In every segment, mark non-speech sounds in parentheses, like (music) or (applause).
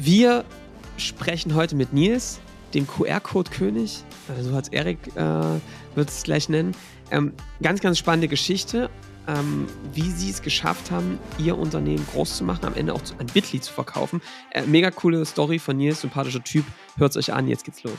Wir sprechen heute mit Nils, dem QR-Code-König. So hat es Erik, äh, wird es gleich nennen. Ähm, ganz, ganz spannende Geschichte, ähm, wie sie es geschafft haben, ihr Unternehmen groß zu machen, am Ende auch ein Bitly zu verkaufen. Äh, mega coole Story von Nils, sympathischer Typ. Hört es euch an, jetzt geht's los.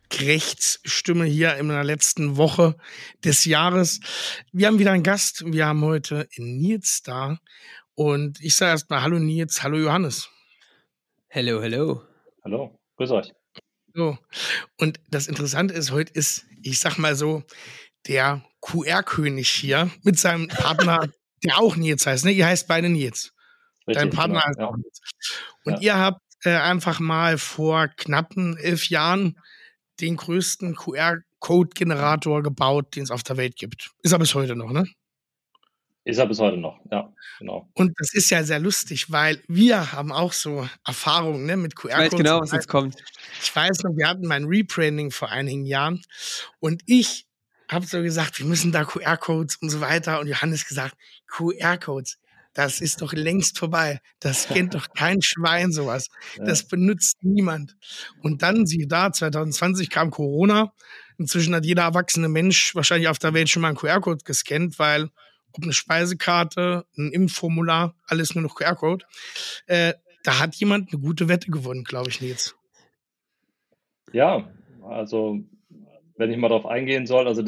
Rechtsstimme hier in der letzten Woche des Jahres. Wir haben wieder einen Gast. Wir haben heute Nils da. Und ich sage erstmal Hallo Nils, hallo Johannes. Hello, hello. Hallo, grüß euch. So. Und das Interessante ist, heute ist, ich sag mal so, der QR-König hier mit seinem Partner, (laughs) der auch Nils heißt. Ne? Ihr heißt beide Nils. Richtig, Dein Partner genau, heißt ja. auch Nils. Und ja. ihr habt äh, einfach mal vor knappen elf Jahren den größten QR-Code-Generator gebaut, den es auf der Welt gibt. Ist er bis heute noch, ne? Ist er bis heute noch, ja, genau. Und das ist ja sehr lustig, weil wir haben auch so Erfahrungen ne, mit QR-Codes. Ich weiß genau, was jetzt kommt. Ich weiß noch, wir hatten mein Rebranding vor einigen Jahren und ich habe so gesagt, wir müssen da QR-Codes und so weiter. Und Johannes gesagt, QR-Codes, das ist doch längst vorbei. Das (laughs) kennt doch kein Schwein sowas. Das benutzt niemand. Und dann, siehe da, 2020 kam Corona. Inzwischen hat jeder erwachsene Mensch wahrscheinlich auf der Welt schon mal einen QR-Code gescannt, weil ob eine Speisekarte, ein Impfformular, alles nur noch QR-Code. Äh, da hat jemand eine gute Wette gewonnen, glaube ich, Nils. Ja, also wenn ich mal darauf eingehen soll, also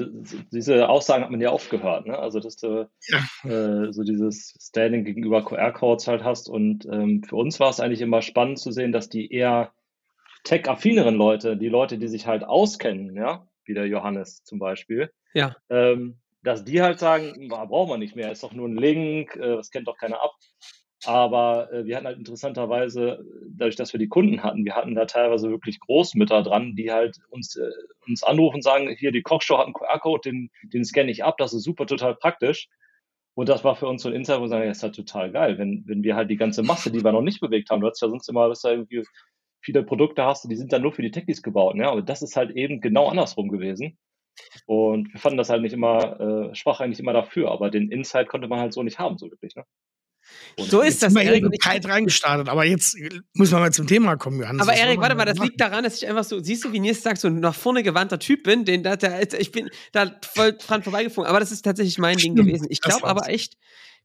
diese Aussagen hat man ja oft gehört, ne? Also dass du ja. äh, so dieses Standing gegenüber QR-Codes halt hast. Und ähm, für uns war es eigentlich immer spannend zu sehen, dass die eher tech-affineren Leute, die Leute, die sich halt auskennen, ja, wie der Johannes zum Beispiel, ja. ähm, dass die halt sagen, brauchen wir nicht mehr, ist doch nur ein Link, äh, das kennt doch keiner ab. Aber äh, wir hatten halt interessanterweise, dadurch, dass wir die Kunden hatten, wir hatten da teilweise wirklich Großmütter dran, die halt uns, äh, uns anrufen und sagen, hier, die Kochshow hat einen QR-Code, den, den scanne ich ab, das ist super, total praktisch. Und das war für uns so ein Insight, wo wir sagen, ja, ist halt total geil, wenn, wenn wir halt die ganze Masse, die wir noch nicht bewegt haben, du hast ja sonst immer, dass du irgendwie viele Produkte hast, die sind dann nur für die Techies gebaut, ne? aber das ist halt eben genau andersrum gewesen. Und wir fanden das halt nicht immer, äh, schwach eigentlich immer dafür, aber den Insight konnte man halt so nicht haben, so wirklich, ne? Und so ist das. Erik und kalt reingestartet, aber jetzt muss man mal zum Thema kommen, Johannes. Aber Erik, warte mal, das liegt daran, dass ich einfach so, siehst du, wie Nils sagt, so nach vorne gewandter Typ bin, den da, der, ich bin da voll dran vorbeigeflogen. Aber das ist tatsächlich mein Stimmt, Ding gewesen. Ich glaube aber echt,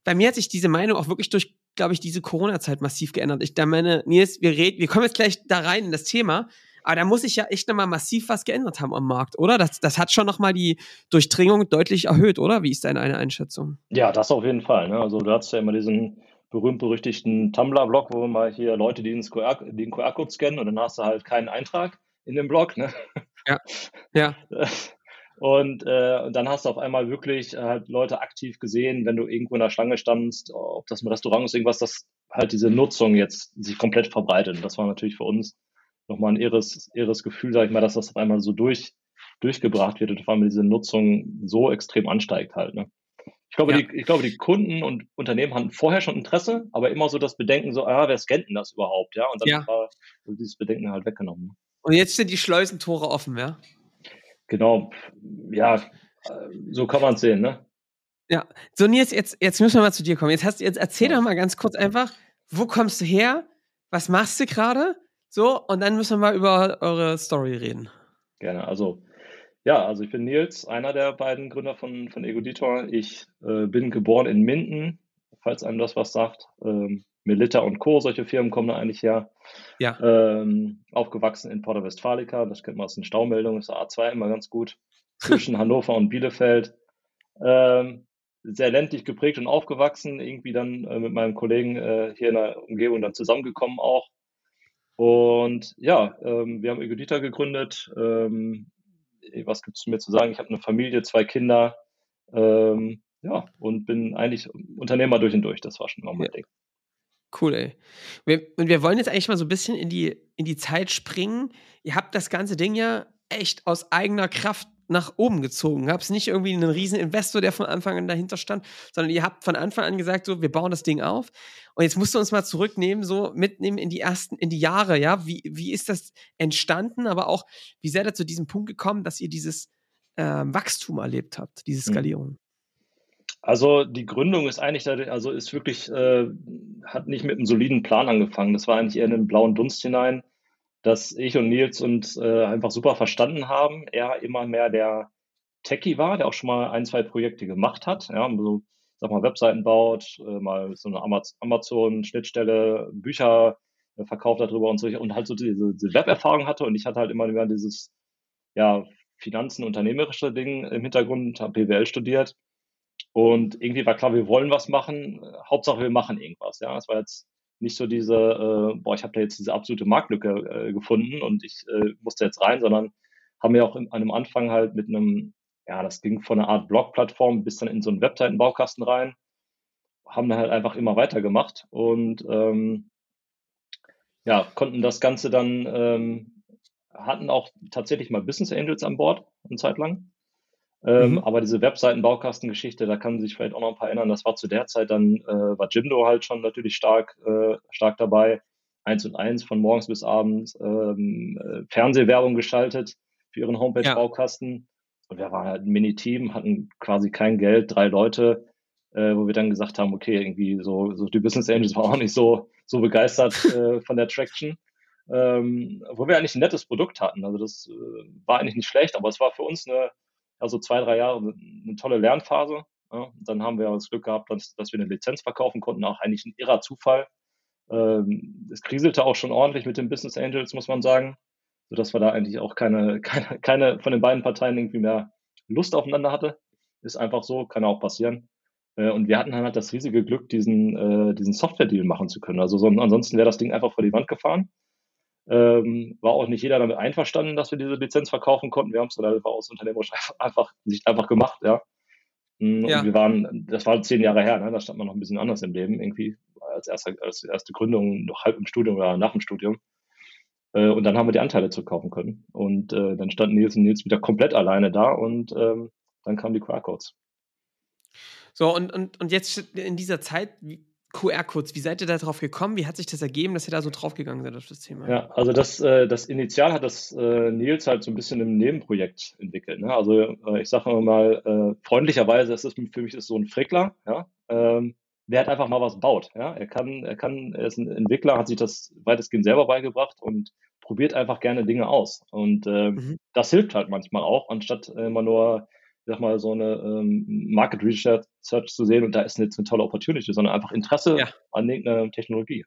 bei mir hat sich diese Meinung auch wirklich durch, glaube ich, diese Corona-Zeit massiv geändert. Ich da meine, Nils, wir reden, wir kommen jetzt gleich da rein in das Thema. Aber da muss sich ja echt nochmal massiv was geändert haben am Markt, oder? Das, das hat schon nochmal die Durchdringung deutlich erhöht, oder? Wie ist deine Einschätzung? Ja, das auf jeden Fall. Ne? Also du hast ja immer diesen berühmt-berüchtigten Tumblr-Blog, wo mal hier Leute, die den QR-Code scannen und dann hast du halt keinen Eintrag in dem Blog. Ne? Ja, ja. (laughs) Und, äh, und dann hast du auf einmal wirklich halt Leute aktiv gesehen, wenn du irgendwo in der Schlange standst, ob das ein Restaurant ist, irgendwas, dass halt diese Nutzung jetzt sich komplett verbreitet. Und das war natürlich für uns nochmal ein irres, irres Gefühl, sag ich mal, dass das auf einmal so durch, durchgebracht wird und auf einmal diese Nutzung so extrem ansteigt halt. Ne? Ich glaube, ja. die, ich glaube, die Kunden und Unternehmen hatten vorher schon Interesse, aber immer so das Bedenken, so, ah, wer scannt denn das überhaupt? Ja, und dann ja. war dieses Bedenken halt weggenommen. Und jetzt sind die Schleusentore offen, ja? Genau, ja, so kann man es sehen, ne? Ja, so Nils, jetzt, jetzt müssen wir mal zu dir kommen. Jetzt, hast, jetzt erzähl doch mal ganz kurz einfach, wo kommst du her? Was machst du gerade? So, und dann müssen wir mal über eure Story reden. Gerne, also ja, also ich bin Nils, einer der beiden Gründer von, von Egoditor. Ich äh, bin geboren in Minden, falls einem das was sagt. Ähm, Melita und Co., solche Firmen kommen da eigentlich her. Ja. Ähm, aufgewachsen in Porta Westfalica, das kennt man aus den Staumeldungen, ist der A2 immer ganz gut, zwischen (laughs) Hannover und Bielefeld. Ähm, sehr ländlich geprägt und aufgewachsen, irgendwie dann äh, mit meinem Kollegen äh, hier in der Umgebung dann zusammengekommen auch. Und ja, ähm, wir haben Egudita gegründet, ähm, was gibt es mir zu sagen? Ich habe eine Familie, zwei Kinder, ähm, ja, und bin eigentlich Unternehmer durch und durch. Das war schon immer mein ja. Ding. Cool, ey. Wir, und wir wollen jetzt eigentlich mal so ein bisschen in die, in die Zeit springen. Ihr habt das ganze Ding ja echt aus eigener Kraft nach oben gezogen. Ihr habt nicht irgendwie einen riesen Investor, der von Anfang an dahinter stand, sondern ihr habt von Anfang an gesagt, so, wir bauen das Ding auf. Und jetzt musst du uns mal zurücknehmen, so mitnehmen in die ersten, in die Jahre, ja. Wie, wie ist das entstanden, aber auch, wie seid ihr zu diesem Punkt gekommen, dass ihr dieses äh, Wachstum erlebt habt, diese mhm. Skalierung? Also die Gründung ist eigentlich, also ist wirklich, äh, hat nicht mit einem soliden Plan angefangen. Das war eigentlich eher in den blauen Dunst hinein, dass ich und Nils uns äh, einfach super verstanden haben. Er immer mehr der Techie war, der auch schon mal ein, zwei Projekte gemacht hat. Ja, so, sag mal, Webseiten baut, äh, mal so eine Amazon-Schnittstelle, Bücher äh, verkauft darüber und so und halt so diese, diese Web-Erfahrung hatte. Und ich hatte halt immer mehr dieses, ja, Finanzen, unternehmerische Ding im Hintergrund, habe BWL studiert und irgendwie war klar, wir wollen was machen. Hauptsache, wir machen irgendwas. Ja, es war jetzt nicht so diese, äh, boah, ich habe da jetzt diese absolute Marktlücke äh, gefunden und ich äh, musste jetzt rein, sondern haben wir auch in, an einem Anfang halt mit einem, ja, das ging von einer Art Blog-Plattform bis dann in so einen Webseitenbaukasten rein, haben dann halt einfach immer weitergemacht und ähm, ja, konnten das Ganze dann, ähm, hatten auch tatsächlich mal Business Angels an Bord, eine Zeit lang. Ähm, mhm. Aber diese Webseiten-Baukasten-Geschichte, da kann sich vielleicht auch noch ein paar erinnern. Das war zu der Zeit dann, äh, war Jimdo halt schon natürlich stark, äh, stark dabei. Eins und eins von morgens bis abends ähm, äh, Fernsehwerbung geschaltet für ihren Homepage-Baukasten. Ja. Und wir waren halt ein Mini-Team, hatten quasi kein Geld, drei Leute, äh, wo wir dann gesagt haben, okay, irgendwie so, so die Business Angels (laughs) waren auch nicht so, so begeistert äh, von der Traction. Ähm, wo wir eigentlich ein nettes Produkt hatten. Also das äh, war eigentlich nicht schlecht, aber es war für uns eine, also zwei, drei Jahre eine tolle Lernphase. Ja. Dann haben wir das Glück gehabt, dass, dass wir eine Lizenz verkaufen konnten, auch eigentlich ein irrer Zufall. Ähm, es kriselte auch schon ordentlich mit den Business Angels, muss man sagen, sodass wir da eigentlich auch keine, (laughs) keine, keine von den beiden Parteien irgendwie mehr Lust aufeinander hatte. Ist einfach so, kann auch passieren. Äh, und wir hatten dann halt das riesige Glück, diesen, äh, diesen Software-Deal machen zu können. Also so, ansonsten wäre das Ding einfach vor die Wand gefahren. Ähm, war auch nicht jeder damit einverstanden, dass wir diese Lizenz verkaufen konnten. Wir haben es dann (laughs) einfach aus unternehmerisch einfach, nicht einfach gemacht, ja. Mm, und ja. wir waren, das war zehn Jahre her, ne? da stand man noch ein bisschen anders im Leben, irgendwie als erste, als erste Gründung, noch halb im Studium oder nach dem Studium. Äh, und dann haben wir die Anteile zurückkaufen können. Und äh, dann standen Nils und Nils wieder komplett alleine da und ähm, dann kamen die QR-Codes. So, und, und, und jetzt in dieser Zeit, QR-Codes, wie seid ihr da drauf gekommen? Wie hat sich das ergeben, dass ihr da so draufgegangen seid auf das Thema? Ja, also das, äh, das Initial hat das äh, Nils halt so ein bisschen im Nebenprojekt entwickelt. Ne? Also äh, ich sage mal, freundlicherweise ist es für mich ist so ein Frickler, ja, ähm, der halt einfach mal was baut. Ja? Er kann, er kann, er ist ein Entwickler, hat sich das weitestgehend selber beigebracht und probiert einfach gerne Dinge aus. Und ähm, mhm. das hilft halt manchmal auch, anstatt immer nur sag mal, so eine ähm, Market Research zu sehen und da ist jetzt eine tolle Opportunity, sondern einfach Interesse ja. an irgendeiner Technologie.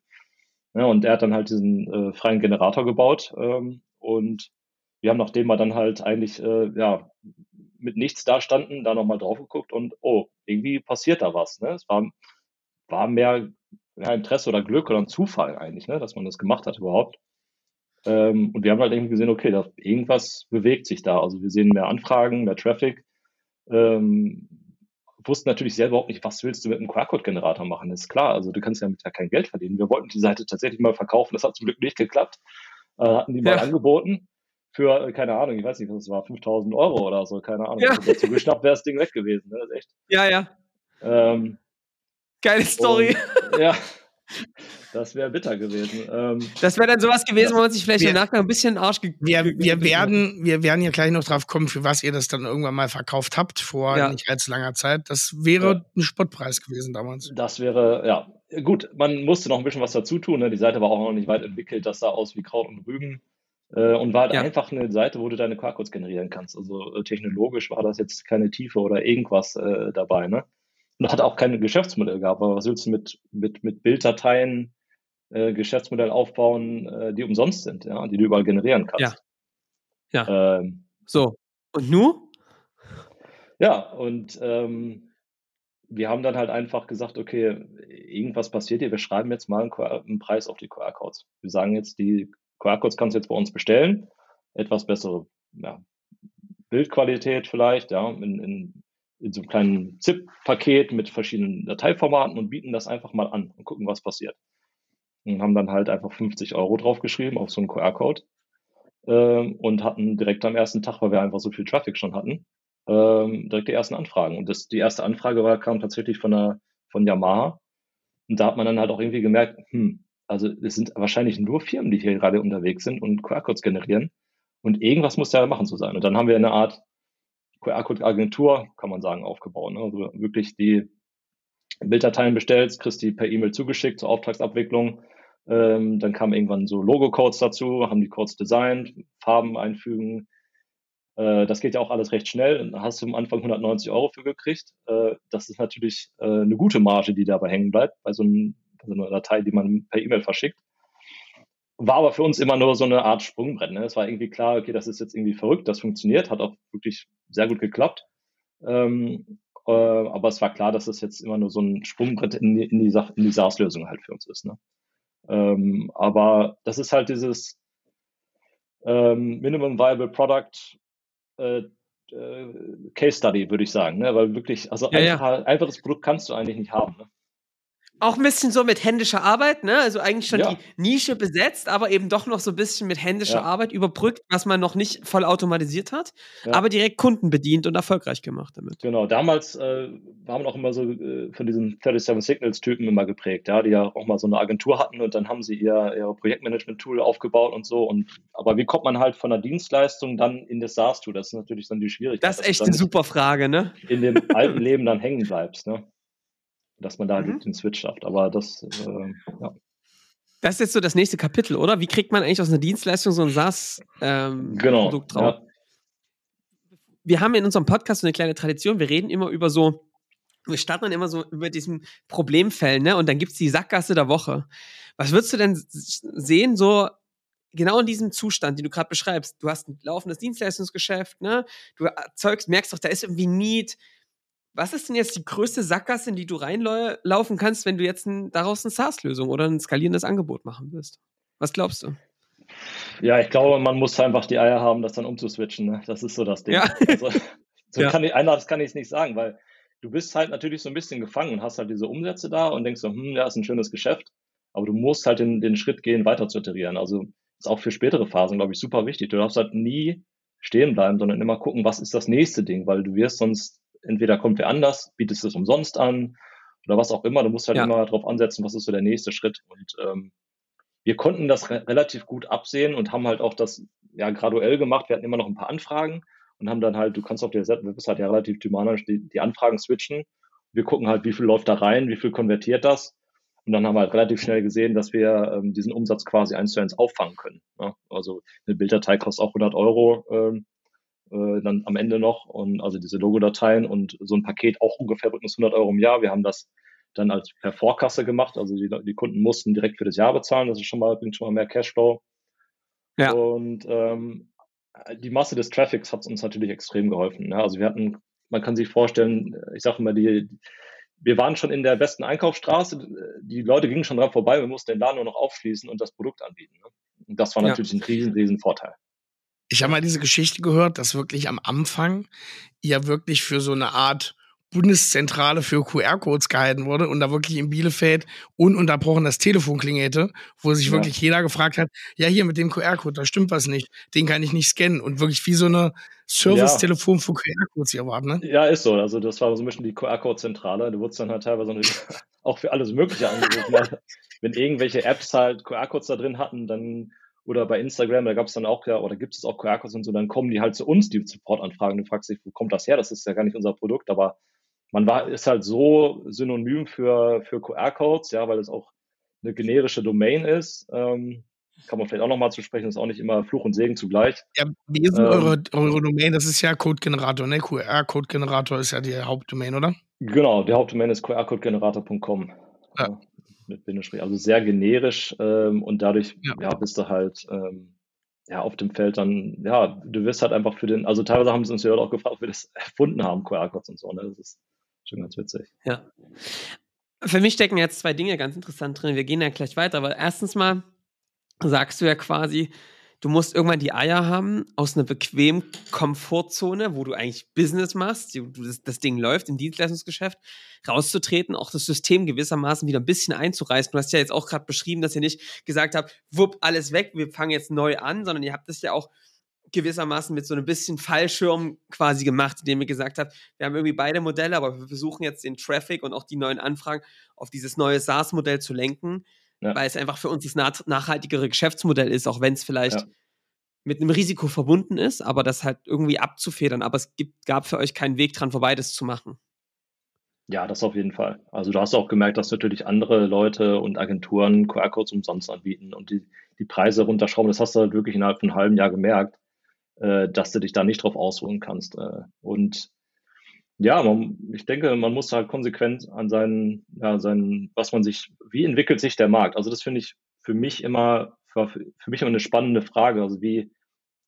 Ja, und er hat dann halt diesen äh, freien Generator gebaut ähm, und wir haben, nachdem wir dann halt eigentlich äh, ja, mit nichts da standen, da nochmal drauf geguckt und oh, irgendwie passiert da was. Ne? Es war, war mehr ja, Interesse oder Glück oder ein Zufall eigentlich, ne? dass man das gemacht hat überhaupt. Ähm, und wir haben halt irgendwie gesehen, okay, da, irgendwas bewegt sich da. Also wir sehen mehr Anfragen, mehr Traffic ähm, wussten natürlich selber überhaupt nicht, was willst du mit einem QR-Code-Generator machen. Das ist klar, also du kannst ja mit ja kein Geld verdienen. Wir wollten die Seite tatsächlich mal verkaufen, das hat zum Glück nicht geklappt. Äh, hatten die mal ja. angeboten für, keine Ahnung, ich weiß nicht, was es war, 5000 Euro oder so, keine Ahnung. Ja. Also dazu geschnappt wäre das Ding weg gewesen, ne? Das ist echt. Ja, ja. Ähm, Geile Story. Und, ja. (laughs) Das wäre bitter gewesen. Ähm, das wäre dann sowas gewesen, wo man sich vielleicht wir, im Nachgang ein bisschen Arsch ge wir, wir werden, wir werden ja gleich noch drauf kommen, für was ihr das dann irgendwann mal verkauft habt, vor ja. nicht allzu langer Zeit. Das wäre ja. ein Spottpreis gewesen damals. Das wäre, ja. Gut, man musste noch ein bisschen was dazu tun. Ne? Die Seite war auch noch nicht weit entwickelt. Das sah aus wie Kraut und Rüben. Äh, und war halt ja. einfach eine Seite, wo du deine QR-Codes generieren kannst. Also äh, technologisch war das jetzt keine Tiefe oder irgendwas äh, dabei. Ne? Und hat auch kein Geschäftsmodell gehabt. Aber was willst du mit, mit, mit Bilddateien äh, Geschäftsmodell aufbauen, äh, die umsonst sind, ja, die du überall generieren kannst. Ja. ja. Ähm, so. Und nu? Ja, und ähm, wir haben dann halt einfach gesagt, okay, irgendwas passiert hier, wir schreiben jetzt mal einen, einen Preis auf die QR-Codes. Wir sagen jetzt, die QR-Codes kannst du jetzt bei uns bestellen, etwas bessere ja, Bildqualität vielleicht, ja, in, in in so einem kleinen ZIP-Paket mit verschiedenen Dateiformaten und bieten das einfach mal an und gucken, was passiert. Und haben dann halt einfach 50 Euro draufgeschrieben auf so einen QR-Code ähm, und hatten direkt am ersten Tag, weil wir einfach so viel Traffic schon hatten, ähm, direkt die ersten Anfragen. Und das, die erste Anfrage war, kam tatsächlich von, der, von Yamaha. Und da hat man dann halt auch irgendwie gemerkt, hm, also es sind wahrscheinlich nur Firmen, die hier gerade unterwegs sind und QR-Codes generieren. Und irgendwas muss da machen zu sein. Und dann haben wir eine Art QR-Code-Agentur, kann man sagen, aufgebaut. Ne? Also wirklich die Bilddateien bestellst, kriegst die per E-Mail zugeschickt zur Auftragsabwicklung. Ähm, dann kamen irgendwann so Logo-Codes dazu, haben die Codes designt, Farben einfügen. Äh, das geht ja auch alles recht schnell. Da hast du am Anfang 190 Euro für gekriegt. Äh, das ist natürlich äh, eine gute Marge, die dabei hängen bleibt, bei so, einem, bei so einer Datei, die man per E-Mail verschickt. War aber für uns immer nur so eine Art Sprungbrett. Ne? Es war irgendwie klar, okay, das ist jetzt irgendwie verrückt, das funktioniert, hat auch wirklich sehr gut geklappt. Ähm, äh, aber es war klar, dass es jetzt immer nur so ein Sprungbrett in die, in die, in die SaaS-Lösung halt für uns ist. Ne? Ähm, aber das ist halt dieses ähm, Minimum Viable Product äh, äh, Case Study, würde ich sagen. Ne? Weil wirklich, also ja, einfach, ja. einfaches Produkt kannst du eigentlich nicht haben. Ne? Auch ein bisschen so mit händischer Arbeit, ne? Also eigentlich schon ja. die Nische besetzt, aber eben doch noch so ein bisschen mit händischer ja. Arbeit überbrückt, was man noch nicht voll automatisiert hat, ja. aber direkt Kunden bedient und erfolgreich gemacht damit. Genau, damals äh, waren wir auch immer so äh, von diesen 37 Signals-Typen immer geprägt, ja, die ja auch mal so eine Agentur hatten und dann haben sie ihr, ihr Projektmanagement-Tool aufgebaut und so. Und aber wie kommt man halt von der Dienstleistung dann in das SaaS-Tool? Das ist natürlich dann die Schwierigkeit. Das ist echt eine super Frage, ne? In dem alten Leben dann hängen bleibst, ne? Dass man da halt mhm. den Switch schafft. Aber das, äh, ja. Das ist jetzt so das nächste Kapitel, oder? Wie kriegt man eigentlich aus einer Dienstleistung so ein SaaS-Produkt ähm, genau, drauf? Ja. Wir haben in unserem Podcast so eine kleine Tradition. Wir reden immer über so, wir starten dann immer so über diesen Problemfällen, ne? Und dann gibt es die Sackgasse der Woche. Was würdest du denn sehen, so genau in diesem Zustand, den du gerade beschreibst? Du hast ein laufendes Dienstleistungsgeschäft, ne? Du erzeugst, merkst doch, da ist irgendwie Need was ist denn jetzt die größte Sackgasse, in die du reinlaufen kannst, wenn du jetzt ein, daraus eine SaaS-Lösung oder ein skalierendes Angebot machen wirst? Was glaubst du? Ja, ich glaube, man muss einfach die Eier haben, das dann umzuswitchen. Ne? Das ist so das Ding. Ja. Also, (laughs) so ja. kann ich, das kann ich nicht sagen, weil du bist halt natürlich so ein bisschen gefangen und hast halt diese Umsätze da und denkst so, hm, ja, ist ein schönes Geschäft, aber du musst halt den, den Schritt gehen, weiter zu iterieren. Also ist auch für spätere Phasen, glaube ich, super wichtig. Du darfst halt nie stehen bleiben, sondern immer gucken, was ist das nächste Ding, weil du wirst sonst entweder kommt wer anders, bietest es umsonst an oder was auch immer. Du musst halt ja. immer darauf ansetzen, was ist so der nächste Schritt. Und ähm, wir konnten das re relativ gut absehen und haben halt auch das ja graduell gemacht. Wir hatten immer noch ein paar Anfragen und haben dann halt, du kannst auf der Website ja relativ dynamisch die, die Anfragen switchen. Wir gucken halt, wie viel läuft da rein, wie viel konvertiert das. Und dann haben wir halt relativ schnell gesehen, dass wir ähm, diesen Umsatz quasi eins zu eins auffangen können. Ne? Also eine Bilddatei kostet auch 100 Euro. Ähm, äh, dann am Ende noch und also diese Logodateien und so ein Paket auch ungefähr rückens 100 Euro im Jahr. Wir haben das dann als per Vorkasse gemacht, also die, die Kunden mussten direkt für das Jahr bezahlen, das ist schon mal, bringt schon mal mehr Cashflow. Ja. Und ähm, die Masse des Traffics hat uns natürlich extrem geholfen. Ne? Also wir hatten, man kann sich vorstellen, ich sage mal, die, wir waren schon in der besten Einkaufsstraße, die Leute gingen schon dran vorbei, wir mussten den Laden nur noch aufschließen und das Produkt anbieten. Ne? Und das war natürlich ja. ein riesen, riesen Vorteil. Ich habe mal diese Geschichte gehört, dass wirklich am Anfang ja wirklich für so eine Art Bundeszentrale für QR-Codes gehalten wurde und da wirklich in Bielefeld ununterbrochen das Telefon klingelte, wo sich ja. wirklich jeder gefragt hat, ja hier mit dem QR-Code, da stimmt was nicht, den kann ich nicht scannen und wirklich wie so eine Service-Telefon ja. für QR-Codes hier war, ne? Ja, ist so, also das war so ein bisschen die QR-Code-Zentrale, du wurdest dann halt teilweise (laughs) auch für alles mögliche angerufen, (laughs) wenn irgendwelche Apps halt QR-Codes da drin hatten, dann oder bei Instagram, da gab es dann auch ja, oder gibt es auch QR-Codes und so, dann kommen die halt zu uns, die Support-Anfragen. Du fragst dich, wo kommt das her? Das ist ja gar nicht unser Produkt, aber man war, ist halt so synonym für, für QR-Codes, ja, weil es auch eine generische Domain ist. Ähm, kann man vielleicht auch nochmal zu sprechen, ist auch nicht immer Fluch und Segen zugleich. Ja, wie ist denn ähm, eure, eure Domain? Das ist ja Code-Generator, ne? QR-Code-Generator ist ja die Hauptdomain, oder? Genau, die Hauptdomain ist qrcodegenerator.com. Ja mit Bindestrich, also sehr generisch ähm, und dadurch ja. ja. bist du halt ähm, ja auf dem Feld dann, ja, du wirst halt einfach für den, also teilweise haben sie uns ja auch gefragt, ob wir das (laughs) erfunden haben, QR-Codes und so, ne? Das ist schon ganz witzig. Ja. Für mich stecken jetzt zwei Dinge ganz interessant drin. Wir gehen ja gleich weiter, aber erstens mal sagst du ja quasi, du musst irgendwann die Eier haben aus einer bequemen Komfortzone, wo du eigentlich Business machst, das, das Ding läuft im Dienstleistungsgeschäft, rauszutreten, auch das System gewissermaßen wieder ein bisschen einzureißen. Du hast ja jetzt auch gerade beschrieben, dass ihr nicht gesagt habt, wupp, alles weg, wir fangen jetzt neu an, sondern ihr habt das ja auch gewissermaßen mit so einem bisschen Fallschirm quasi gemacht, indem ihr gesagt habt, wir haben irgendwie beide Modelle, aber wir versuchen jetzt den Traffic und auch die neuen Anfragen auf dieses neue SaaS-Modell zu lenken, ja. weil es einfach für uns das nachhaltigere Geschäftsmodell ist, auch wenn es vielleicht ja. mit einem Risiko verbunden ist, aber das halt irgendwie abzufedern. Aber es gibt, gab für euch keinen Weg dran vorbei, das zu machen. Ja, das auf jeden Fall. Also du hast auch gemerkt, dass natürlich andere Leute und Agenturen QR-Codes umsonst anbieten und die, die Preise runterschrauben. Das hast du halt wirklich innerhalb von einem halben Jahr gemerkt äh, dass du dich da nicht drauf ausruhen kannst. Äh, und ja, man, ich denke, man muss halt konsequent an seinen, ja, seinen, was man sich, wie entwickelt sich der Markt? Also das finde ich für mich immer, für, für mich immer eine spannende Frage. Also wie,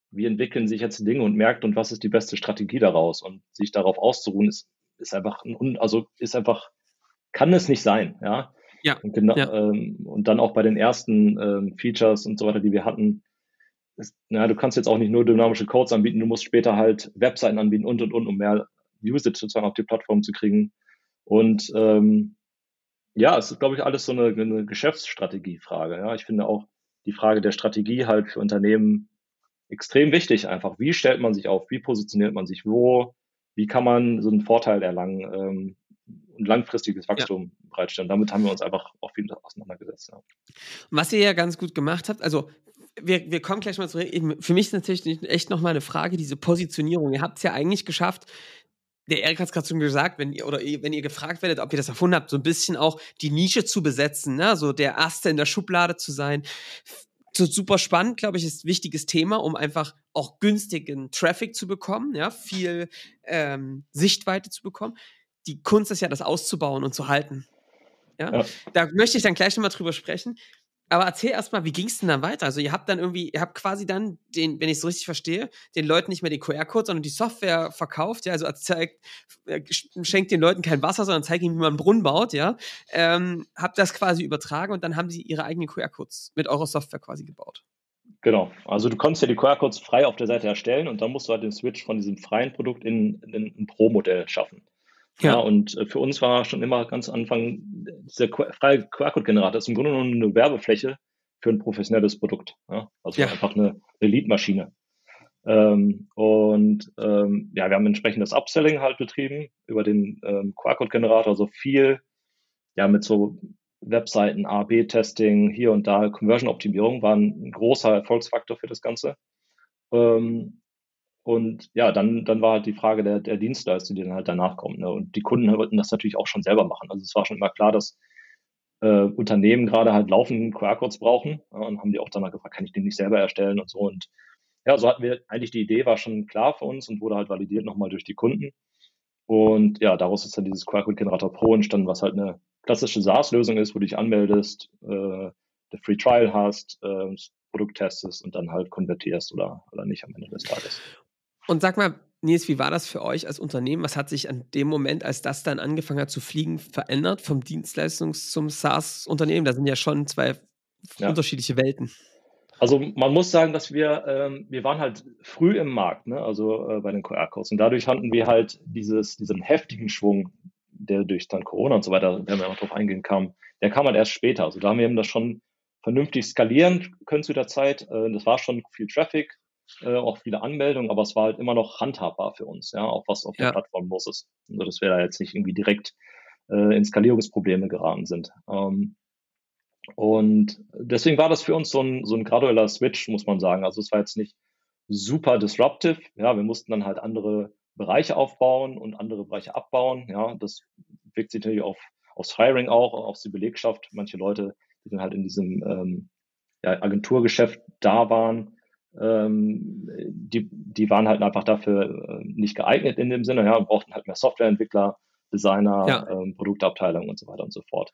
wie entwickeln sich jetzt Dinge und Märkte und was ist die beste Strategie daraus? Und sich darauf auszuruhen, ist, ist einfach, ein, also ist einfach, kann es nicht sein, ja. Ja. Und, genau, ja. Ähm, und dann auch bei den ersten ähm, Features und so weiter, die wir hatten, ist, na, du kannst jetzt auch nicht nur dynamische Codes anbieten, du musst später halt Webseiten anbieten und und und, um mehr Usage sozusagen auf die Plattform zu kriegen. Und ähm, ja, es ist, glaube ich, alles so eine, eine Geschäftsstrategiefrage. Ja, ich finde auch die Frage der Strategie halt für Unternehmen extrem wichtig. Einfach, wie stellt man sich auf, wie positioniert man sich wo, wie kann man so einen Vorteil erlangen ähm, und langfristiges Wachstum ja. bereitstellen. Damit haben wir uns einfach auch viel auseinandergesetzt. Ja. Was ihr ja ganz gut gemacht habt, also wir, wir kommen gleich mal zurück. Für mich ist natürlich echt nochmal eine Frage, diese Positionierung. Ihr habt es ja eigentlich geschafft, der Erik hat es gerade schon gesagt, wenn ihr oder wenn ihr gefragt werdet, ob ihr das erfunden habt, so ein bisschen auch die Nische zu besetzen, ne? so der Erste in der Schublade zu sein. So super spannend, glaube ich, ist ein wichtiges Thema, um einfach auch günstigen Traffic zu bekommen, ja, viel ähm, Sichtweite zu bekommen. Die Kunst ist ja, das auszubauen und zu halten. Ja? ja. Da möchte ich dann gleich nochmal drüber sprechen. Aber erzähl erstmal, wie ging es denn dann weiter? Also ihr habt dann irgendwie, ihr habt quasi dann den, wenn ich es richtig verstehe, den Leuten nicht mehr den QR-Code, sondern die Software verkauft, ja, also zeigt, äh, schenkt den Leuten kein Wasser, sondern zeigt ihnen, wie man einen Brunnen baut, ja. Ähm, habt das quasi übertragen und dann haben sie ihre eigenen QR-Codes mit eurer Software quasi gebaut. Genau. Also du konntest ja die QR-Codes frei auf der Seite erstellen und dann musst du halt den Switch von diesem freien Produkt in, in ein Pro-Modell schaffen. Ja. ja. und äh, für uns war schon immer ganz Anfang dieser freie QR-Code-Generator ist im Grunde genommen eine Werbefläche für ein professionelles Produkt. Ja? Also ja. einfach eine, eine Lead-Maschine. Ähm, und ähm, ja, wir haben entsprechendes Upselling halt betrieben über den ähm, QR-Code-Generator, also viel ja mit so Webseiten, A-B-Testing, hier und da, Conversion-Optimierung war ein großer Erfolgsfaktor für das Ganze. Ähm, und ja, dann, dann war halt die Frage der, der Dienstleistung, die dann halt danach kommt. Ne? Und die Kunden wollten das natürlich auch schon selber machen. Also es war schon immer klar, dass äh, Unternehmen gerade halt laufend QR-Codes brauchen ja, und haben die auch dann mal gefragt, kann ich den nicht selber erstellen und so. Und ja, so hatten wir eigentlich die Idee, war schon klar für uns und wurde halt validiert nochmal durch die Kunden. Und ja, daraus ist dann dieses QR-Code-Generator Pro entstanden, was halt eine klassische SaaS-Lösung ist, wo du dich anmeldest, äh, der Free Trial hast, äh, das Produkt testest und dann halt konvertierst oder, oder nicht am Ende des Tages. Und sag mal, Nils, wie war das für euch als Unternehmen? Was hat sich an dem Moment, als das dann angefangen hat zu fliegen, verändert vom Dienstleistungs- zum SaaS-Unternehmen? Da sind ja schon zwei ja. unterschiedliche Welten. Also man muss sagen, dass wir, ähm, wir waren halt früh im Markt, ne? also äh, bei den QR-Codes. Und dadurch hatten wir halt dieses, diesen heftigen Schwung, der durch dann Corona und so weiter, wenn wir noch drauf eingehen kam, der kam halt erst später. Also da haben wir eben das schon vernünftig skalieren können zu der Zeit. Äh, das war schon viel Traffic, äh, auch viele Anmeldungen, aber es war halt immer noch handhabbar für uns, ja, auch was auf der ja. Plattform los ist. Also dass wir da jetzt nicht irgendwie direkt äh, in Skalierungsprobleme geraten sind. Ähm, und deswegen war das für uns so ein, so ein gradueller Switch, muss man sagen. Also es war jetzt nicht super disruptive. Ja, wir mussten dann halt andere Bereiche aufbauen und andere Bereiche abbauen. Ja, das wirkt sich natürlich auf, aufs Hiring auch, auf die Belegschaft. Manche Leute, die dann halt in diesem ähm, ja, Agenturgeschäft da waren, ähm, die, die waren halt einfach dafür äh, nicht geeignet in dem Sinne, ja, und brauchten halt mehr Softwareentwickler, Designer, ja. ähm, Produktabteilung und so weiter und so fort.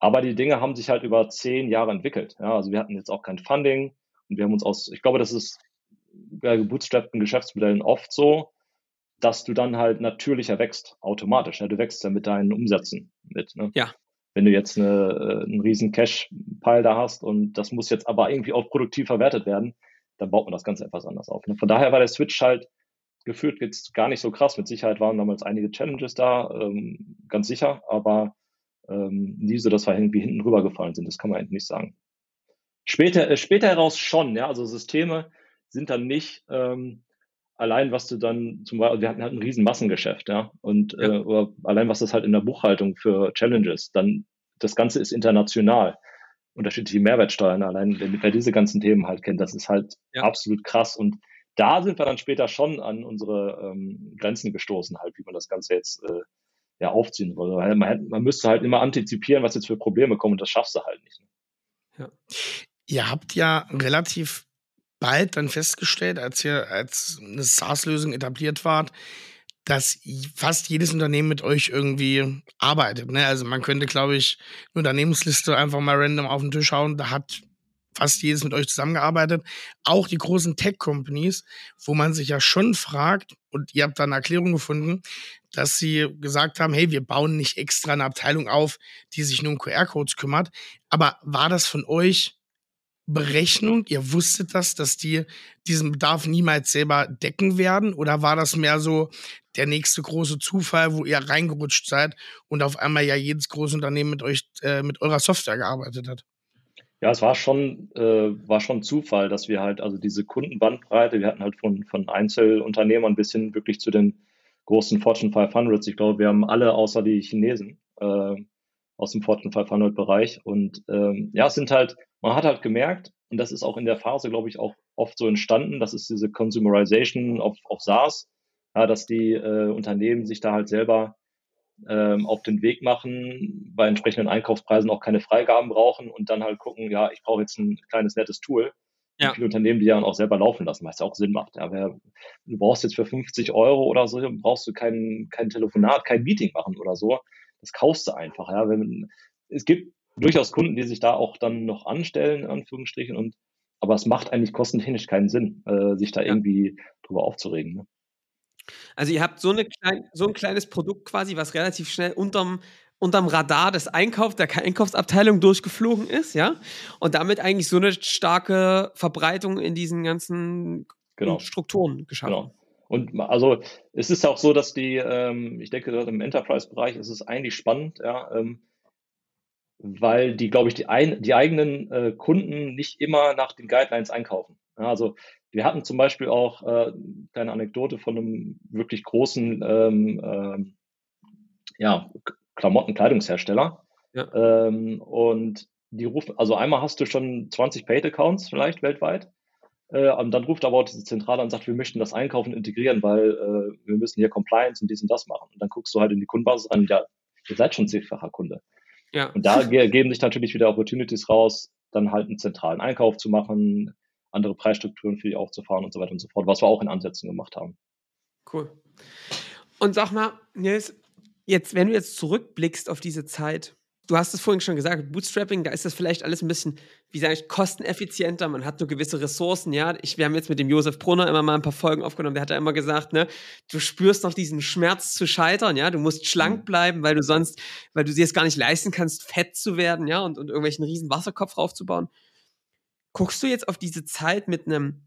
Aber die Dinge haben sich halt über zehn Jahre entwickelt. Ja, also wir hatten jetzt auch kein Funding und wir haben uns aus, ich glaube, das ist bei gebootstrappten Geschäftsmodellen oft so, dass du dann halt natürlicher wächst, automatisch. Ja, du wächst ja mit deinen Umsätzen mit. Ne? Ja. Wenn du jetzt eine, äh, einen riesen Cash-Pile da hast und das muss jetzt aber irgendwie auch produktiv verwertet werden, dann baut man das Ganze etwas anders auf. Ne? Von daher war der Switch halt gefühlt jetzt gar nicht so krass. Mit Sicherheit waren damals einige Challenges da, ähm, ganz sicher, aber ähm, nie so, dass wir irgendwie hinten rübergefallen sind. Das kann man eigentlich nicht sagen. Später, äh, später heraus schon, ja, also Systeme sind dann nicht ähm, allein, was du dann zum Beispiel, wir hatten halt ein riesen Massengeschäft, ja, und ja. Äh, oder allein was das halt in der Buchhaltung für Challenges, dann das Ganze ist international unterschiedliche Mehrwertsteuern allein, wer, wer diese ganzen Themen halt kennt, das ist halt ja. absolut krass. Und da sind wir dann später schon an unsere ähm, Grenzen gestoßen, halt, wie man das Ganze jetzt äh, ja aufziehen würde. Man, man müsste halt immer antizipieren, was jetzt für Probleme kommen und das schaffst du halt nicht. Ne? Ja. Ihr habt ja relativ bald dann festgestellt, als ihr als eine SaaS-Lösung etabliert wart, dass fast jedes Unternehmen mit euch irgendwie arbeitet. Ne? Also man könnte, glaube ich, eine Unternehmensliste einfach mal random auf den Tisch hauen. Da hat fast jedes mit euch zusammengearbeitet. Auch die großen Tech-Companies, wo man sich ja schon fragt, und ihr habt da eine Erklärung gefunden, dass sie gesagt haben, hey, wir bauen nicht extra eine Abteilung auf, die sich nur um QR-Codes kümmert. Aber war das von euch Berechnung? Ihr wusstet das, dass die diesen Bedarf niemals selber decken werden? Oder war das mehr so der nächste große Zufall, wo ihr reingerutscht seid und auf einmal ja jedes große Unternehmen mit euch, äh, mit eurer Software gearbeitet hat? Ja, es war schon, äh, war schon Zufall, dass wir halt, also diese Kundenbandbreite, wir hatten halt von, von Einzelunternehmern bis hin wirklich zu den großen Fortune 500s. Ich glaube, wir haben alle außer die Chinesen äh, aus dem Fortune 500 Bereich. Und ähm, ja, es sind halt, man hat halt gemerkt, und das ist auch in der Phase, glaube ich, auch oft so entstanden, das ist diese Consumerization auf, auf SaaS, ja, dass die äh, Unternehmen sich da halt selber ähm, auf den Weg machen, bei entsprechenden Einkaufspreisen auch keine Freigaben brauchen und dann halt gucken, ja, ich brauche jetzt ein kleines nettes Tool. Ja. Viele Unternehmen, die ja auch selber laufen lassen, was ja auch Sinn macht. Ja, wer, du brauchst jetzt für 50 Euro oder so, brauchst du kein, kein Telefonat, kein Meeting machen oder so. Das kaufst du einfach. Ja. Wenn, es gibt durchaus Kunden, die sich da auch dann noch anstellen, in Anführungsstrichen, und aber es macht eigentlich kostentechnisch keinen Sinn, äh, sich da ja. irgendwie drüber aufzuregen. Ne? Also ihr habt so, eine klein, so ein kleines Produkt quasi, was relativ schnell unterm, unterm Radar des Einkaufs, der Einkaufsabteilung durchgeflogen ist, ja? Und damit eigentlich so eine starke Verbreitung in diesen ganzen genau. Strukturen geschaffen. Genau. Und also es ist auch so, dass die, ähm, ich denke, im Enterprise-Bereich ist es eigentlich spannend, ja, ähm, weil die, glaube ich, die, ein, die eigenen äh, Kunden nicht immer nach den Guidelines einkaufen. Ja, also wir hatten zum Beispiel auch äh, eine Anekdote von einem wirklich großen ähm, ähm, ja, Klamotten-Kleidungshersteller. Ja. Ähm, und die rufen, also einmal hast du schon 20 Paid-Accounts vielleicht weltweit. Äh, und dann ruft aber auch diese Zentrale und sagt, wir möchten das Einkaufen integrieren, weil äh, wir müssen hier Compliance und dies und das machen. Und dann guckst du halt in die Kundenbasis an, ja, ihr seid schon zehnfacher Kunde. Ja. Und da geben sich natürlich wieder Opportunities raus, dann halt einen zentralen Einkauf zu machen, andere Preisstrukturen für die aufzufahren und so weiter und so fort, was wir auch in Ansätzen gemacht haben. Cool. Und sag mal, Nils, jetzt, wenn du jetzt zurückblickst auf diese Zeit, du hast es vorhin schon gesagt, Bootstrapping, da ist das vielleicht alles ein bisschen, wie sage ich, kosteneffizienter. Man hat nur gewisse Ressourcen, ja. Ich, wir haben jetzt mit dem Josef Brunner immer mal ein paar Folgen aufgenommen. Der hat ja immer gesagt, ne, du spürst noch diesen Schmerz zu scheitern, ja. Du musst schlank mhm. bleiben, weil du sonst, weil du dir es gar nicht leisten kannst, fett zu werden, ja, und, und irgendwelchen riesen Wasserkopf raufzubauen. Guckst du jetzt auf diese Zeit mit einem,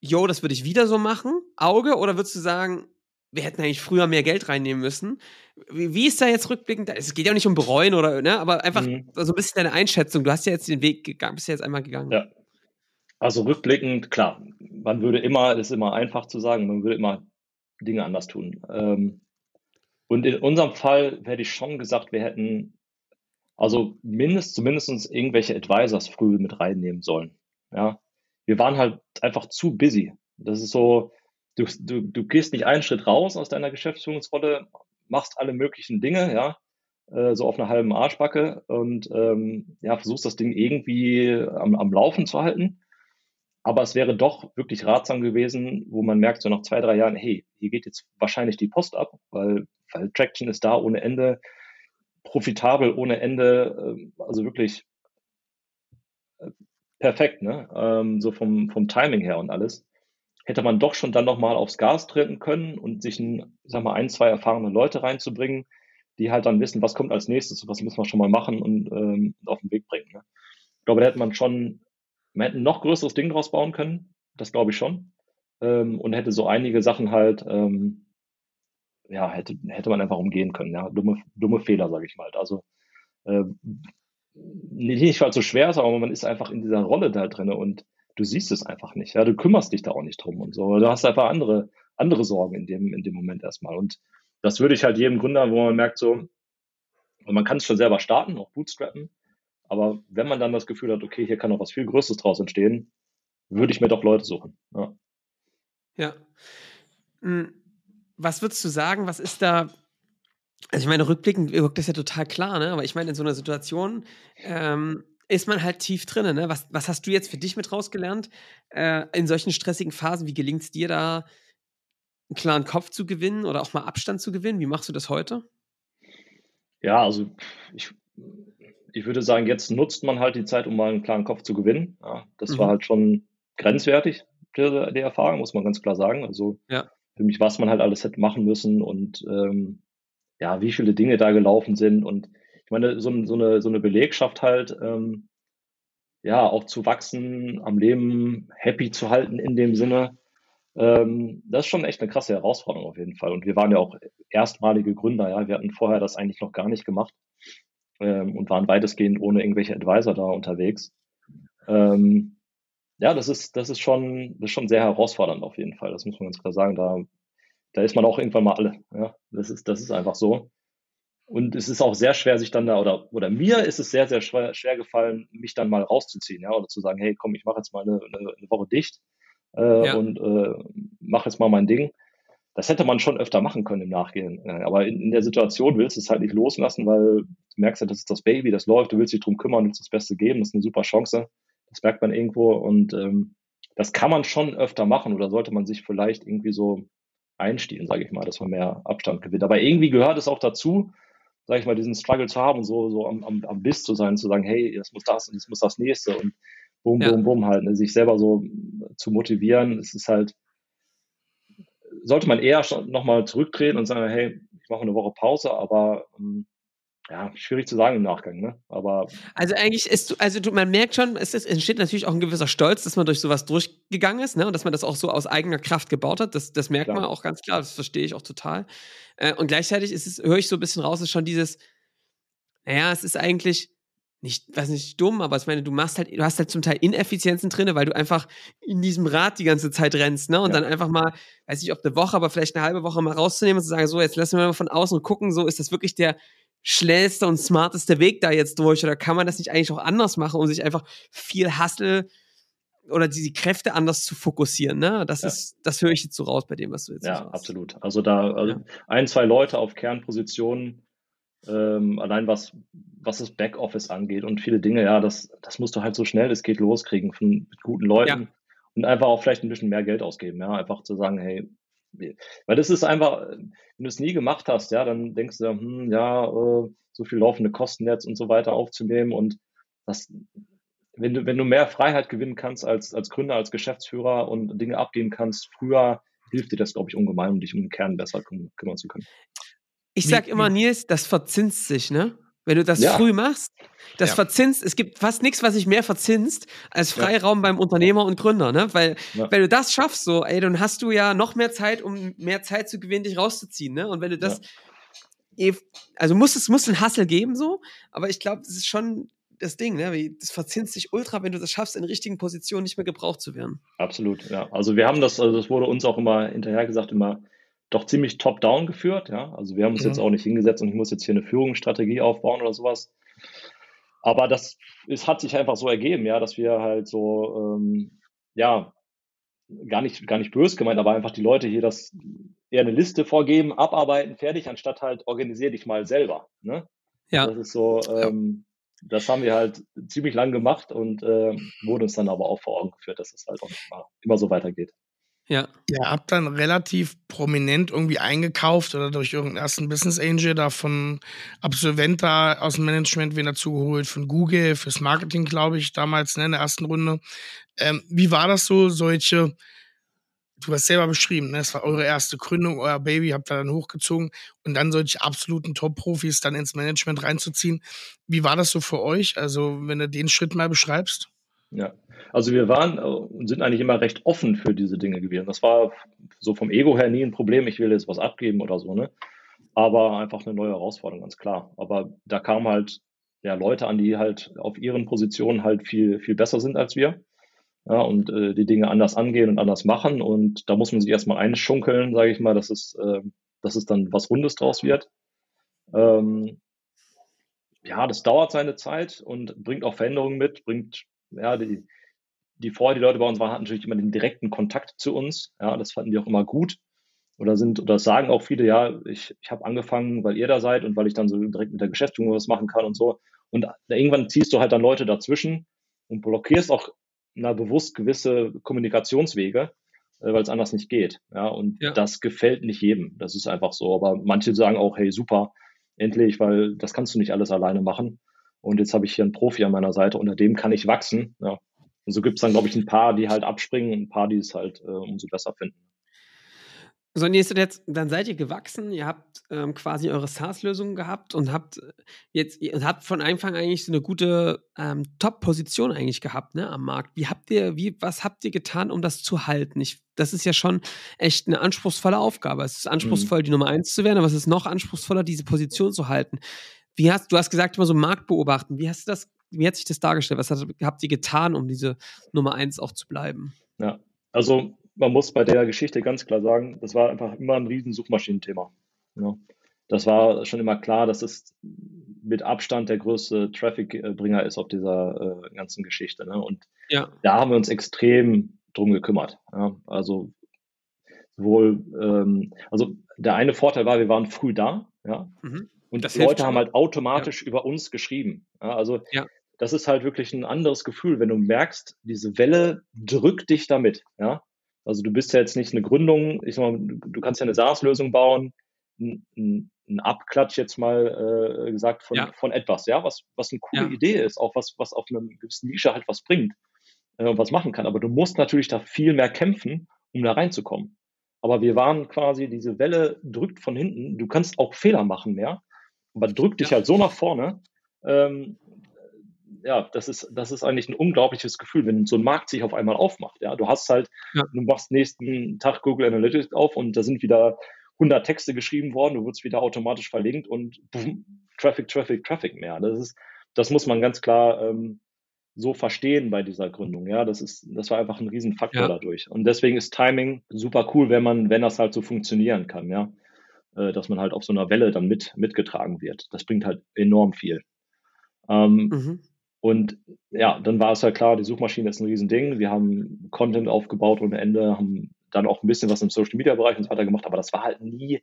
yo, das würde ich wieder so machen, Auge, oder würdest du sagen, wir hätten eigentlich früher mehr Geld reinnehmen müssen. Wie, wie ist da jetzt rückblickend? Es geht ja nicht um bereuen oder, ne, aber einfach mhm. so ein bisschen deine Einschätzung. Du hast ja jetzt den Weg gegangen, bist ja jetzt einmal gegangen. Ja. Also rückblickend, klar, man würde immer, das ist immer einfach zu sagen, man würde immer Dinge anders tun. Ähm, und in unserem Fall hätte ich schon gesagt, wir hätten also mindest, zumindest irgendwelche Advisors früh mit reinnehmen sollen. Ja. Wir waren halt einfach zu busy. Das ist so, du, du, du gehst nicht einen Schritt raus aus deiner Geschäftsführungsrolle, machst alle möglichen Dinge, ja, äh, so auf einer halben Arschbacke und ähm, ja, versuchst das Ding irgendwie am, am Laufen zu halten. Aber es wäre doch wirklich ratsam gewesen, wo man merkt, so nach zwei, drei Jahren, hey, hier geht jetzt wahrscheinlich die Post ab, weil, weil Traction ist da ohne Ende, profitabel ohne Ende, ähm, also wirklich äh, perfekt, ne? Ähm, so vom, vom Timing her und alles hätte man doch schon dann nochmal aufs Gas treten können und sich ein, sag mal, ein, zwei erfahrene Leute reinzubringen, die halt dann wissen, was kommt als nächstes, was müssen wir schon mal machen und ähm, auf den Weg bringen. Ne? Ich glaube, da hätte man schon man hätte ein noch größeres Ding draus bauen können, das glaube ich schon. Ähm, und hätte so einige Sachen halt, ähm, ja, hätte, hätte man einfach umgehen können. Ja, dumme, dumme Fehler, sage ich mal. Also äh, nicht, weil es so schwer ist, aber man ist einfach in dieser Rolle da drin und du siehst es einfach nicht. Ja, du kümmerst dich da auch nicht drum und so. Du hast einfach andere, andere Sorgen in dem, in dem Moment erstmal. Und das würde ich halt jedem Gründer, wo man merkt, so, man kann es schon selber starten, auch bootstrappen. Aber wenn man dann das Gefühl hat, okay, hier kann noch was viel Größeres draus entstehen, würde ich mir doch Leute suchen. Ja. ja. Hm, was würdest du sagen, was ist da also ich meine, rückblickend wirkt das ja total klar, ne? Aber ich meine, in so einer Situation ähm, ist man halt tief drin, ne? Was, was hast du jetzt für dich mit rausgelernt? Äh, in solchen stressigen Phasen, wie gelingt es dir da, einen klaren Kopf zu gewinnen oder auch mal Abstand zu gewinnen? Wie machst du das heute? Ja, also ich, ich würde sagen, jetzt nutzt man halt die Zeit, um mal einen klaren Kopf zu gewinnen. Ja, das mhm. war halt schon grenzwertig, die, die, Erfahrung, muss man ganz klar sagen. Also ja. Für mich, was man halt alles hätte machen müssen und ähm, ja, wie viele Dinge da gelaufen sind. Und ich meine, so, so, eine, so eine Belegschaft halt, ähm, ja, auch zu wachsen, am Leben happy zu halten in dem Sinne, ähm, das ist schon echt eine krasse Herausforderung auf jeden Fall. Und wir waren ja auch erstmalige Gründer, ja. Wir hatten vorher das eigentlich noch gar nicht gemacht ähm, und waren weitestgehend ohne irgendwelche Advisor da unterwegs. Ähm, ja, das ist, das ist schon, das ist schon sehr herausfordernd auf jeden Fall. Das muss man ganz klar sagen. Da da ist man auch irgendwann mal alle. Ja, das ist, das ist einfach so. Und es ist auch sehr schwer, sich dann da, oder, oder mir ist es sehr, sehr schwer, schwer gefallen, mich dann mal rauszuziehen, ja, oder zu sagen, hey, komm, ich mache jetzt mal eine, eine, Woche dicht äh, ja. und äh, mache jetzt mal mein Ding. Das hätte man schon öfter machen können im Nachgehen. Aber in, in, der Situation willst du es halt nicht loslassen, weil du merkst ja, das ist das Baby, das läuft, du willst dich drum kümmern, willst das Beste geben, das ist eine super Chance. Das merkt man irgendwo und ähm, das kann man schon öfter machen oder sollte man sich vielleicht irgendwie so einstehen, sage ich mal, dass man mehr Abstand gewinnt. Aber irgendwie gehört es auch dazu, sage ich mal, diesen Struggle zu haben, so, so am, am, am Biss zu sein, zu sagen, hey, es muss das und es muss das nächste und bum, ja. bum, bum halt, ne? sich selber so zu motivieren. Es ist halt, sollte man eher nochmal zurücktreten und sagen, hey, ich mache eine Woche Pause, aber ähm, ja, schwierig zu sagen im Nachgang, ne? Aber. Also eigentlich ist, also du, man merkt schon, es ist, entsteht natürlich auch ein gewisser Stolz, dass man durch sowas durchgegangen ist, ne? Und dass man das auch so aus eigener Kraft gebaut hat. Das, das merkt klar. man auch ganz klar, das verstehe ich auch total. Äh, und gleichzeitig ist es, höre ich so ein bisschen raus, ist schon dieses, naja, es ist eigentlich nicht, weiß nicht, dumm, aber ich meine, du machst halt, du hast halt zum Teil Ineffizienzen drin, weil du einfach in diesem Rad die ganze Zeit rennst, ne? Und ja. dann einfach mal, weiß nicht, ob eine Woche, aber vielleicht eine halbe Woche mal rauszunehmen und zu sagen, so, jetzt lassen wir mal von außen gucken, so ist das wirklich der schnellste und smarteste Weg da jetzt durch? Oder kann man das nicht eigentlich auch anders machen, um sich einfach viel Hustle oder die Kräfte anders zu fokussieren? Ne? Das ja. ist, das höre ich jetzt so raus bei dem, was du jetzt Ja, sagst. absolut. Also da also ja. ein, zwei Leute auf Kernpositionen, ähm, allein was, was das Backoffice angeht und viele Dinge, ja, das, das musst du halt so schnell es geht loskriegen von mit guten Leuten. Ja. Und einfach auch vielleicht ein bisschen mehr Geld ausgeben, ja. Einfach zu sagen, hey, weil das ist einfach, wenn du es nie gemacht hast, ja, dann denkst du, hm, ja, äh, so viel laufende Kosten jetzt und so weiter aufzunehmen und das, wenn du, wenn du mehr Freiheit gewinnen kannst als, als Gründer, als Geschäftsführer und Dinge abgeben kannst, früher hilft dir das, glaube ich, ungemein, um dich um den Kern besser kümmern zu können. Ich sag immer, Nils, das verzinst sich, ne? Wenn du das ja. früh machst, das ja. verzinst, es gibt fast nichts, was sich mehr verzinst als Freiraum ja. beim Unternehmer und Gründer, ne? Weil, wenn du das schaffst, so, ey, dann hast du ja noch mehr Zeit, um mehr Zeit zu gewinnen, dich rauszuziehen, ne? Und wenn du das, eh, also muss es muss einen Hassel geben, so, aber ich glaube, das ist schon das Ding, ne? Das verzinst sich ultra, wenn du das schaffst, in richtigen Positionen nicht mehr gebraucht zu werden. Absolut, ja. Also wir haben das, also das wurde uns auch immer hinterher gesagt, immer, doch ziemlich top-down geführt. Ja? Also wir haben uns ja. jetzt auch nicht hingesetzt und ich muss jetzt hier eine Führungsstrategie aufbauen oder sowas. Aber das es hat sich einfach so ergeben, ja, dass wir halt so, ähm, ja, gar nicht, gar nicht böse gemeint, aber einfach die Leute hier das eher eine Liste vorgeben, abarbeiten, fertig, anstatt halt organisier dich mal selber. Ne? Ja. Das ist so, ähm, ja. das haben wir halt ziemlich lang gemacht und äh, wurde uns dann aber auch vor Augen geführt, dass es halt auch nicht immer so weitergeht. Ja. Ihr habt dann relativ prominent irgendwie eingekauft oder durch irgendeinen ersten Business Angel da von Absolvent da aus dem Management wen dazu geholt, von Google fürs Marketing, glaube ich, damals ne, in der ersten Runde. Ähm, wie war das so, solche, du hast selber beschrieben, ne, es war eure erste Gründung, euer Baby, habt ihr dann hochgezogen und dann solche absoluten Top-Profis dann ins Management reinzuziehen. Wie war das so für euch? Also, wenn du den Schritt mal beschreibst? Ja, also wir waren äh, und sind eigentlich immer recht offen für diese Dinge gewesen. Das war so vom Ego her nie ein Problem, ich will jetzt was abgeben oder so, ne? Aber einfach eine neue Herausforderung, ganz klar. Aber da kamen halt ja, Leute an, die halt auf ihren Positionen halt viel, viel besser sind als wir. Ja, und äh, die Dinge anders angehen und anders machen. Und da muss man sich erstmal einschunkeln, sage ich mal, dass es, äh, dass es dann was Rundes draus wird. Ähm, ja, das dauert seine Zeit und bringt auch Veränderungen mit, bringt ja, die, die vorher die Leute bei uns waren, hatten natürlich immer den direkten Kontakt zu uns. Ja, das fanden die auch immer gut. Oder sind, oder sagen auch viele, ja, ich, ich habe angefangen, weil ihr da seid und weil ich dann so direkt mit der Geschäftsführung was machen kann und so. Und irgendwann ziehst du halt dann Leute dazwischen und blockierst auch na, bewusst gewisse Kommunikationswege, äh, weil es anders nicht geht. Ja, und ja. das gefällt nicht jedem. Das ist einfach so. Aber manche sagen auch, hey, super, endlich, weil das kannst du nicht alles alleine machen. Und jetzt habe ich hier einen Profi an meiner Seite, unter dem kann ich wachsen. Ja. Und so gibt es dann, glaube ich, ein paar, die halt abspringen und ein paar, die es halt äh, umso besser finden. So, nächste jetzt, dann seid ihr gewachsen, ihr habt ähm, quasi eure SaaS-Lösung gehabt und habt jetzt, ihr habt von Anfang eigentlich so eine gute ähm, Top-Position eigentlich gehabt, ne, am Markt. Wie habt ihr, wie, was habt ihr getan, um das zu halten? Ich, das ist ja schon echt eine anspruchsvolle Aufgabe. Es ist anspruchsvoll, mhm. die Nummer eins zu werden, aber es ist noch anspruchsvoller, diese Position zu halten. Wie hast, du hast gesagt, immer so Markt beobachten. Wie hast du das, wie hat sich das dargestellt? Was hat, habt ihr getan, um diese Nummer eins auch zu bleiben? Ja, also man muss bei der Geschichte ganz klar sagen, das war einfach immer ein riesen Suchmaschinenthema. Ja. Das war schon immer klar, dass es mit Abstand der größte Traffic-Bringer ist auf dieser äh, ganzen Geschichte. Ne? Und ja. da haben wir uns extrem drum gekümmert. Ja? Also sowohl, ähm, also der eine Vorteil war, wir waren früh da, ja. Mhm. Und das Leute haben halt automatisch ja. über uns geschrieben. Ja, also ja. das ist halt wirklich ein anderes Gefühl, wenn du merkst, diese Welle drückt dich damit. Ja? Also du bist ja jetzt nicht eine Gründung, ich sag mal, du kannst ja eine SaaS-Lösung bauen, ein, ein Abklatsch jetzt mal äh, gesagt von, von etwas, ja, was, was eine coole. Idee ist, auch was, was auf einer gewissen Nische halt was bringt äh, und was machen kann. Aber du musst natürlich da viel mehr kämpfen, um da reinzukommen. Aber wir waren quasi, diese Welle drückt von hinten, du kannst auch Fehler machen mehr, aber drückt dich ja. halt so nach vorne, ähm, ja, das ist, das ist eigentlich ein unglaubliches Gefühl, wenn so ein Markt sich auf einmal aufmacht. Ja, du hast halt, ja. du machst nächsten Tag Google Analytics auf und da sind wieder 100 Texte geschrieben worden, du wirst wieder automatisch verlinkt und boom, Traffic, Traffic, Traffic mehr. Das ist, das muss man ganz klar ähm, so verstehen bei dieser Gründung. Ja, das ist, das war einfach ein Riesenfaktor ja. dadurch. Und deswegen ist Timing super cool, wenn man, wenn das halt so funktionieren kann. Ja, äh, dass man halt auf so einer Welle dann mit mitgetragen wird. Das bringt halt enorm viel. Ähm, mhm. Und ja, dann war es ja klar, die Suchmaschine ist ein Riesending. Wir haben Content aufgebaut ohne Ende, haben dann auch ein bisschen was im Social Media Bereich und so weiter gemacht, aber das war halt nie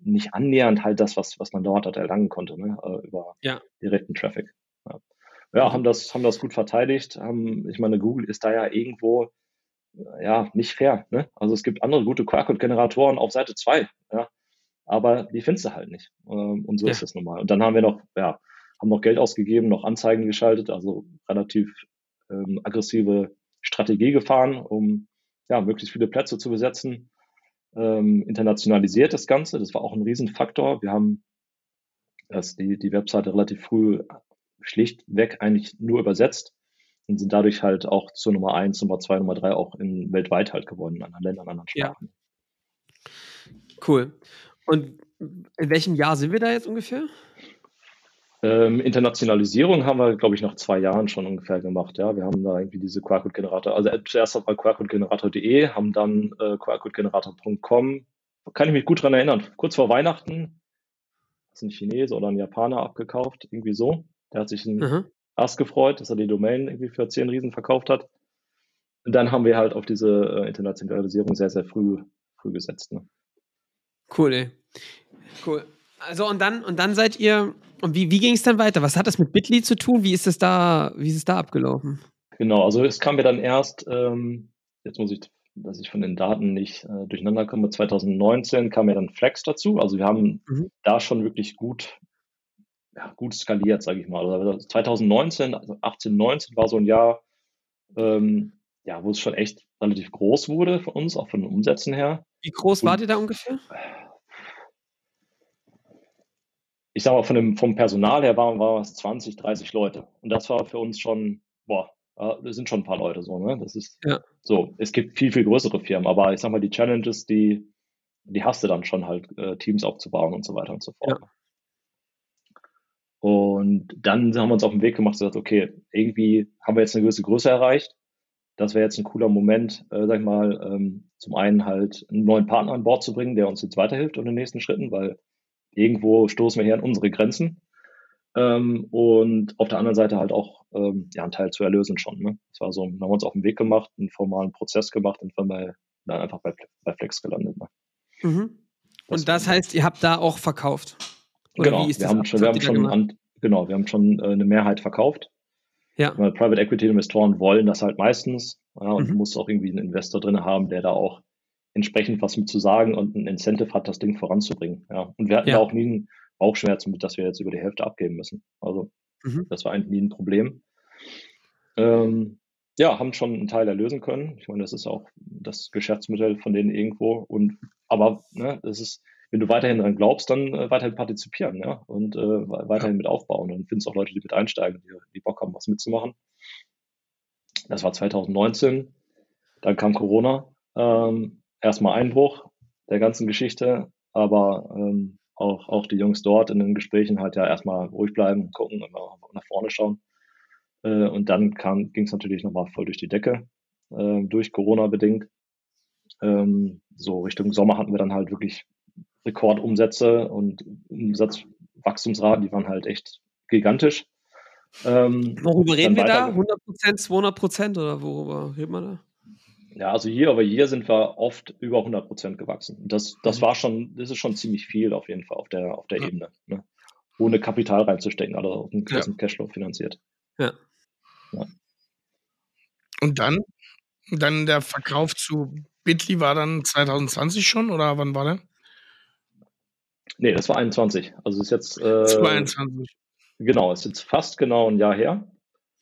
nicht annähernd halt das, was, was man dort halt erlangen konnte, ne? Äh, über ja. direkten Traffic. Ja. ja, haben das, haben das gut verteidigt. Haben, ich meine, Google ist da ja irgendwo ja nicht fair. Ne? Also es gibt andere gute Quark-Generatoren auf Seite 2, ja, aber die findest du halt nicht. Ähm, und so ja. ist es nun mal. Und dann haben wir noch, ja, haben noch Geld ausgegeben, noch Anzeigen geschaltet, also relativ ähm, aggressive Strategie gefahren, um ja, möglichst viele Plätze zu besetzen. Ähm, internationalisiert das Ganze, das war auch ein Riesenfaktor. Wir haben das, die, die Webseite relativ früh schlichtweg eigentlich nur übersetzt und sind dadurch halt auch zur Nummer eins, Nummer zwei, Nummer drei auch in weltweit halt geworden, in anderen Ländern, anderen Sprachen. Ja. Cool. Und in welchem Jahr sind wir da jetzt ungefähr? Ähm, Internationalisierung haben wir, glaube ich, nach zwei Jahren schon ungefähr gemacht. Ja, wir haben da irgendwie diese Quarkcode-Generator, also zuerst mal quarkcode-generator.de, haben dann äh, quarkcode-generator.com. Kann ich mich gut dran erinnern. Kurz vor Weihnachten ist ein Chinese oder ein Japaner abgekauft, irgendwie so. Der hat sich ein mhm. Ass gefreut, dass er die Domain irgendwie für 10 Riesen verkauft hat. Und dann haben wir halt auf diese äh, Internationalisierung sehr, sehr früh, früh gesetzt. Ne? Cool, ey. Cool. Also und dann, und dann seid ihr und wie, wie ging es dann weiter? Was hat das mit Bitly zu tun? Wie ist es da, wie ist es da abgelaufen? Genau, also es kam mir dann erst, ähm, jetzt muss ich, dass ich von den Daten nicht äh, durcheinander komme, 2019 kam mir dann Flex dazu. Also wir haben mhm. da schon wirklich gut, ja, gut skaliert, sage ich mal. Also 2019, also 18, 19 war so ein Jahr, ähm, ja, wo es schon echt relativ groß wurde für uns, auch von den Umsätzen her. Wie groß Und, wart ihr da ungefähr? Ich sag mal, von dem, vom Personal her waren, waren es 20, 30 Leute. Und das war für uns schon, boah, das sind schon ein paar Leute so, ne? Das ist ja. so. Es gibt viel, viel größere Firmen, aber ich sag mal, die Challenges, die, die hast du dann schon halt, äh, Teams aufzubauen und so weiter und so fort. Ja. Und dann haben wir uns auf den Weg gemacht und gesagt, okay, irgendwie haben wir jetzt eine gewisse Größe erreicht. Das wäre jetzt ein cooler Moment, äh, sag ich mal, ähm, zum einen halt einen neuen Partner an Bord zu bringen, der uns jetzt weiterhilft in den nächsten Schritten, weil irgendwo stoßen wir hier an unsere Grenzen. Ähm, und auf der anderen Seite halt auch ähm, ja, einen Teil zu erlösen schon. Ne? Das war so, dann haben wir uns auf den Weg gemacht, einen formalen Prozess gemacht und dann, bei, dann einfach bei, bei Flex gelandet. Ne? Mhm. Und das heißt, ihr habt da auch verkauft? Oder genau, wir haben, schon, wir haben schon an, genau, wir haben schon äh, eine Mehrheit verkauft. Ja. Weil Private Equity Investoren wollen das halt meistens. Ja, und mhm. du musst auch irgendwie einen Investor drin haben, der da auch entsprechend was mit zu sagen und ein Incentive hat, das Ding voranzubringen. Ja. Und wir hatten ja. da auch nie einen Bauchschmerz mit, dass wir jetzt über die Hälfte abgeben müssen. Also mhm. das war eigentlich nie ein Problem. Ähm, ja, haben schon einen Teil erlösen können. Ich meine, das ist auch das Geschäftsmodell von denen irgendwo. Und aber ne, das ist wenn du weiterhin daran glaubst, dann äh, weiterhin partizipieren, ja, und äh, weiterhin mit aufbauen. Und findest auch Leute, die mit einsteigen, die, die Bock haben, was mitzumachen. Das war 2019. Dann kam Corona. Ähm, erstmal Einbruch der ganzen Geschichte, aber ähm, auch, auch die Jungs dort in den Gesprächen halt ja erstmal ruhig bleiben, gucken, immer nach vorne schauen. Äh, und dann ging es natürlich nochmal voll durch die Decke, äh, durch Corona bedingt. Ähm, so Richtung Sommer hatten wir dann halt wirklich Rekordumsätze und Umsatzwachstumsraten, die waren halt echt gigantisch. Ähm, worüber reden wir da? 100 Prozent, 200 Prozent oder worüber reden wir da? Ja, also hier aber hier sind wir oft über 100 Prozent gewachsen. Das, das mhm. war schon, das ist schon ziemlich viel auf jeden Fall auf der, auf der ja. Ebene. Ne? Ohne Kapital reinzustecken, also auf einen großen ja. Cashflow finanziert. Ja. ja. Und dann, dann der Verkauf zu Bitly war dann 2020 schon oder wann war der? Nee, das war 21. Also ist jetzt. Äh, 22. Genau, ist jetzt fast genau ein Jahr her.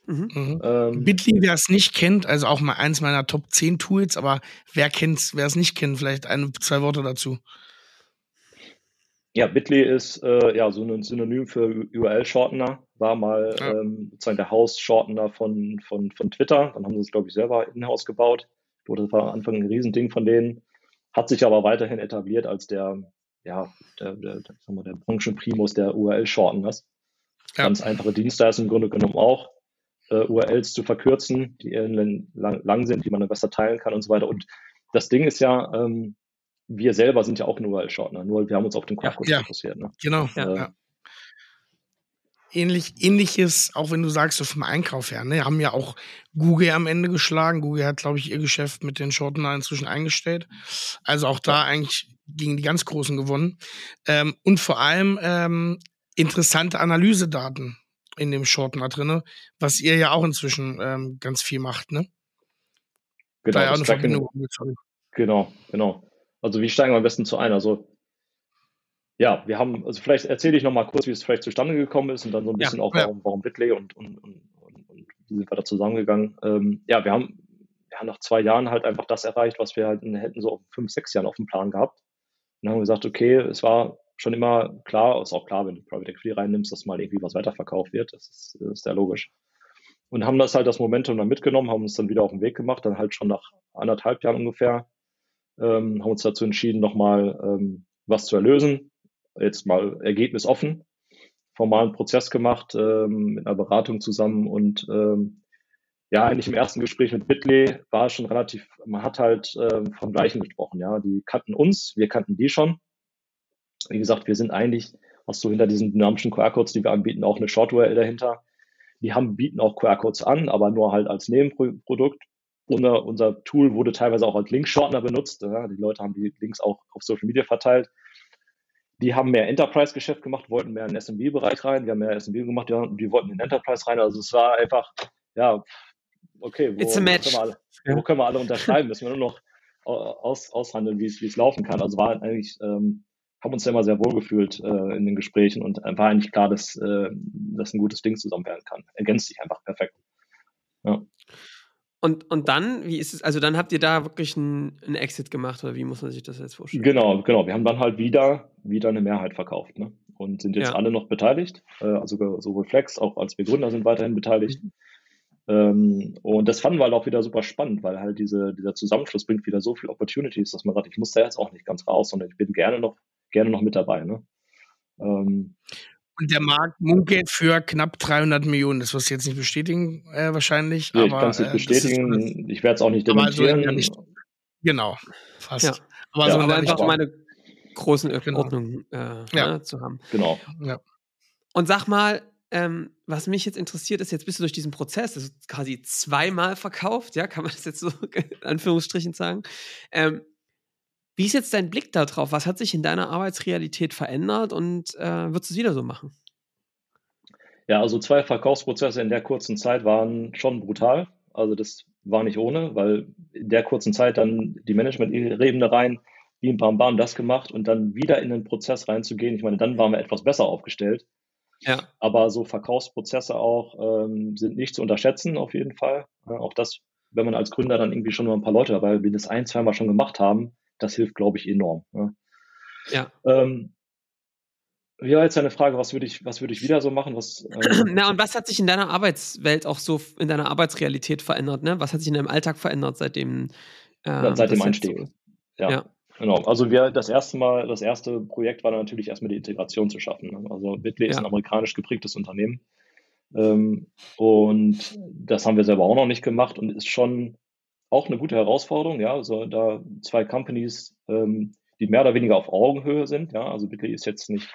Mhm. mhm. Ähm, Bitly, wer es nicht kennt, also auch mal eins meiner Top 10 Tools, aber wer kennt's, wer es nicht kennt, vielleicht ein, zwei Worte dazu. Ja, Bitly ist äh, ja so ein Synonym für URL-Shortener, war mal ja. ähm, sozusagen der House-Shortener von, von, von Twitter. Dann haben sie es, glaube ich, selber in-house gebaut. Das war am Anfang ein Riesending von denen, hat sich aber weiterhin etabliert als der ja, der, der, sagen wir, der Branchenprimus der URL-Shorteners. Ja. Ganz einfache Dienstleistung im Grunde genommen auch, äh, URLs zu verkürzen, die lang, lang, sind, die man dann besser teilen kann und so weiter. Und das Ding ist ja, ähm, wir selber sind ja auch ein URL-Shortener, nur wir haben uns auf den Quarkus ja, fokussiert. Ne? Genau, ja, äh, ja. Ähnlich, ähnliches, auch wenn du sagst, so vom Einkauf her, ne, haben ja auch Google am Ende geschlagen. Google hat, glaube ich, ihr Geschäft mit den Shortener inzwischen eingestellt. Also auch da eigentlich gegen die ganz Großen gewonnen. Ähm, und vor allem ähm, interessante Analysedaten in dem Shortener drin, was ihr ja auch inzwischen ähm, ganz viel macht, ne? Genau, da ja Verbindung. Genau, genau. Also wie steigen wir am besten zu ein? Also ja, wir haben, also vielleicht erzähle ich noch mal kurz, wie es vielleicht zustande gekommen ist und dann so ein bisschen ja, auch, warum, ja. warum Whitley und, und, und, und, und wie sind wir da zusammengegangen. Ähm, ja, wir haben ja, nach zwei Jahren halt einfach das erreicht, was wir halt hätten so auf fünf, sechs Jahren auf dem Plan gehabt. Und haben gesagt, okay, es war schon immer klar, ist auch klar, wenn du Private Equity reinnimmst, dass mal irgendwie was weiterverkauft wird. Das ist, das ist sehr logisch. Und haben das halt das Momentum dann mitgenommen, haben uns dann wieder auf den Weg gemacht, dann halt schon nach anderthalb Jahren ungefähr, ähm, haben uns dazu entschieden, nochmal ähm, was zu erlösen. Jetzt mal Ergebnis offen, formalen Prozess gemacht, ähm, mit einer Beratung zusammen und ähm, ja, eigentlich im ersten Gespräch mit Bitly war es schon relativ, man hat halt ähm, vom Gleichen gesprochen, ja. Die kannten uns, wir kannten die schon. Wie gesagt, wir sind eigentlich, hast du hinter diesen dynamischen QR-Codes, die wir anbieten, auch eine Short-URL dahinter. Die haben, bieten auch QR-Codes an, aber nur halt als Nebenprodukt. Unser, unser Tool wurde teilweise auch als Link-Shortener benutzt. Ja. Die Leute haben die Links auch auf Social Media verteilt. Die haben mehr Enterprise-Geschäft gemacht, wollten mehr in den SMB-Bereich rein. Wir haben mehr SMB gemacht, ja, die wollten in den Enterprise rein. Also es war einfach, ja, okay, wo, It's a match. Wo, können wir alle, wo können wir alle unterschreiben? Müssen wir nur noch aus, aushandeln, wie es laufen kann. Also war eigentlich, ähm, haben uns ja immer sehr wohl gefühlt äh, in den Gesprächen und war eigentlich klar, dass äh, das ein gutes Ding zusammen werden kann. Ergänzt sich einfach perfekt. Ja. Und, und dann, wie ist es, also dann habt ihr da wirklich einen, einen Exit gemacht oder wie muss man sich das jetzt vorstellen? Genau, genau. Wir haben dann halt wieder, wieder eine Mehrheit verkauft ne? und sind jetzt ja. alle noch beteiligt. Äh, also sowohl Flex auch als wir Gründer sind weiterhin beteiligt. Mhm. Ähm, und das fanden wir halt auch wieder super spannend, weil halt diese, dieser Zusammenschluss bringt wieder so viele Opportunities, dass man sagt, ich muss da jetzt auch nicht ganz raus, sondern ich bin gerne noch, gerne noch mit dabei. Ne? Ähm, und der Markt munkelt für knapp 300 Millionen. Das wirst du jetzt nicht bestätigen, äh, wahrscheinlich. Nee, aber, ich kann es nicht äh, bestätigen. ich werde es auch nicht dementieren. So nicht, genau, fast. Ja. Aber, ja, so aber einfach um eine großen genau. Ordnung äh, ja. ne, zu haben. Genau. Ja. Und sag mal, ähm, was mich jetzt interessiert, ist, jetzt bist du durch diesen Prozess, das ist quasi zweimal verkauft, ja, kann man das jetzt so (laughs) in Anführungsstrichen sagen. Ähm, wie ist jetzt dein Blick darauf? Was hat sich in deiner Arbeitsrealität verändert und äh, würdest du es wieder so machen? Ja, also zwei Verkaufsprozesse in der kurzen Zeit waren schon brutal. Also das war nicht ohne, weil in der kurzen Zeit dann die Management-Ebene rein, wie ein Bam Bam das gemacht und dann wieder in den Prozess reinzugehen. Ich meine, dann waren wir etwas besser aufgestellt. Ja. Aber so Verkaufsprozesse auch ähm, sind nicht zu unterschätzen, auf jeden Fall. Ja, auch das, wenn man als Gründer dann irgendwie schon mal ein paar Leute dabei, die das ein, zweimal schon gemacht haben, das hilft, glaube ich, enorm. Ja. ja. Ähm, wie war jetzt deine Frage, was würde ich, was würde ich wieder so machen? Was, ähm (clears throat) Na, und was hat sich in deiner Arbeitswelt auch so, in deiner Arbeitsrealität verändert? Ne? Was hat sich in deinem Alltag verändert seitdem? Äh, seit dem Einstieg. So? Ja. ja. Genau. Also wir das erste Mal, das erste Projekt war dann natürlich erstmal die Integration zu schaffen. Ne? Also Bitway ja. ist ein amerikanisch geprägtes Unternehmen. Ähm, und das haben wir selber auch noch nicht gemacht und ist schon auch eine gute Herausforderung, ja. Also da zwei Companies, ähm, die mehr oder weniger auf Augenhöhe sind, ja. Also Bitway ist jetzt nicht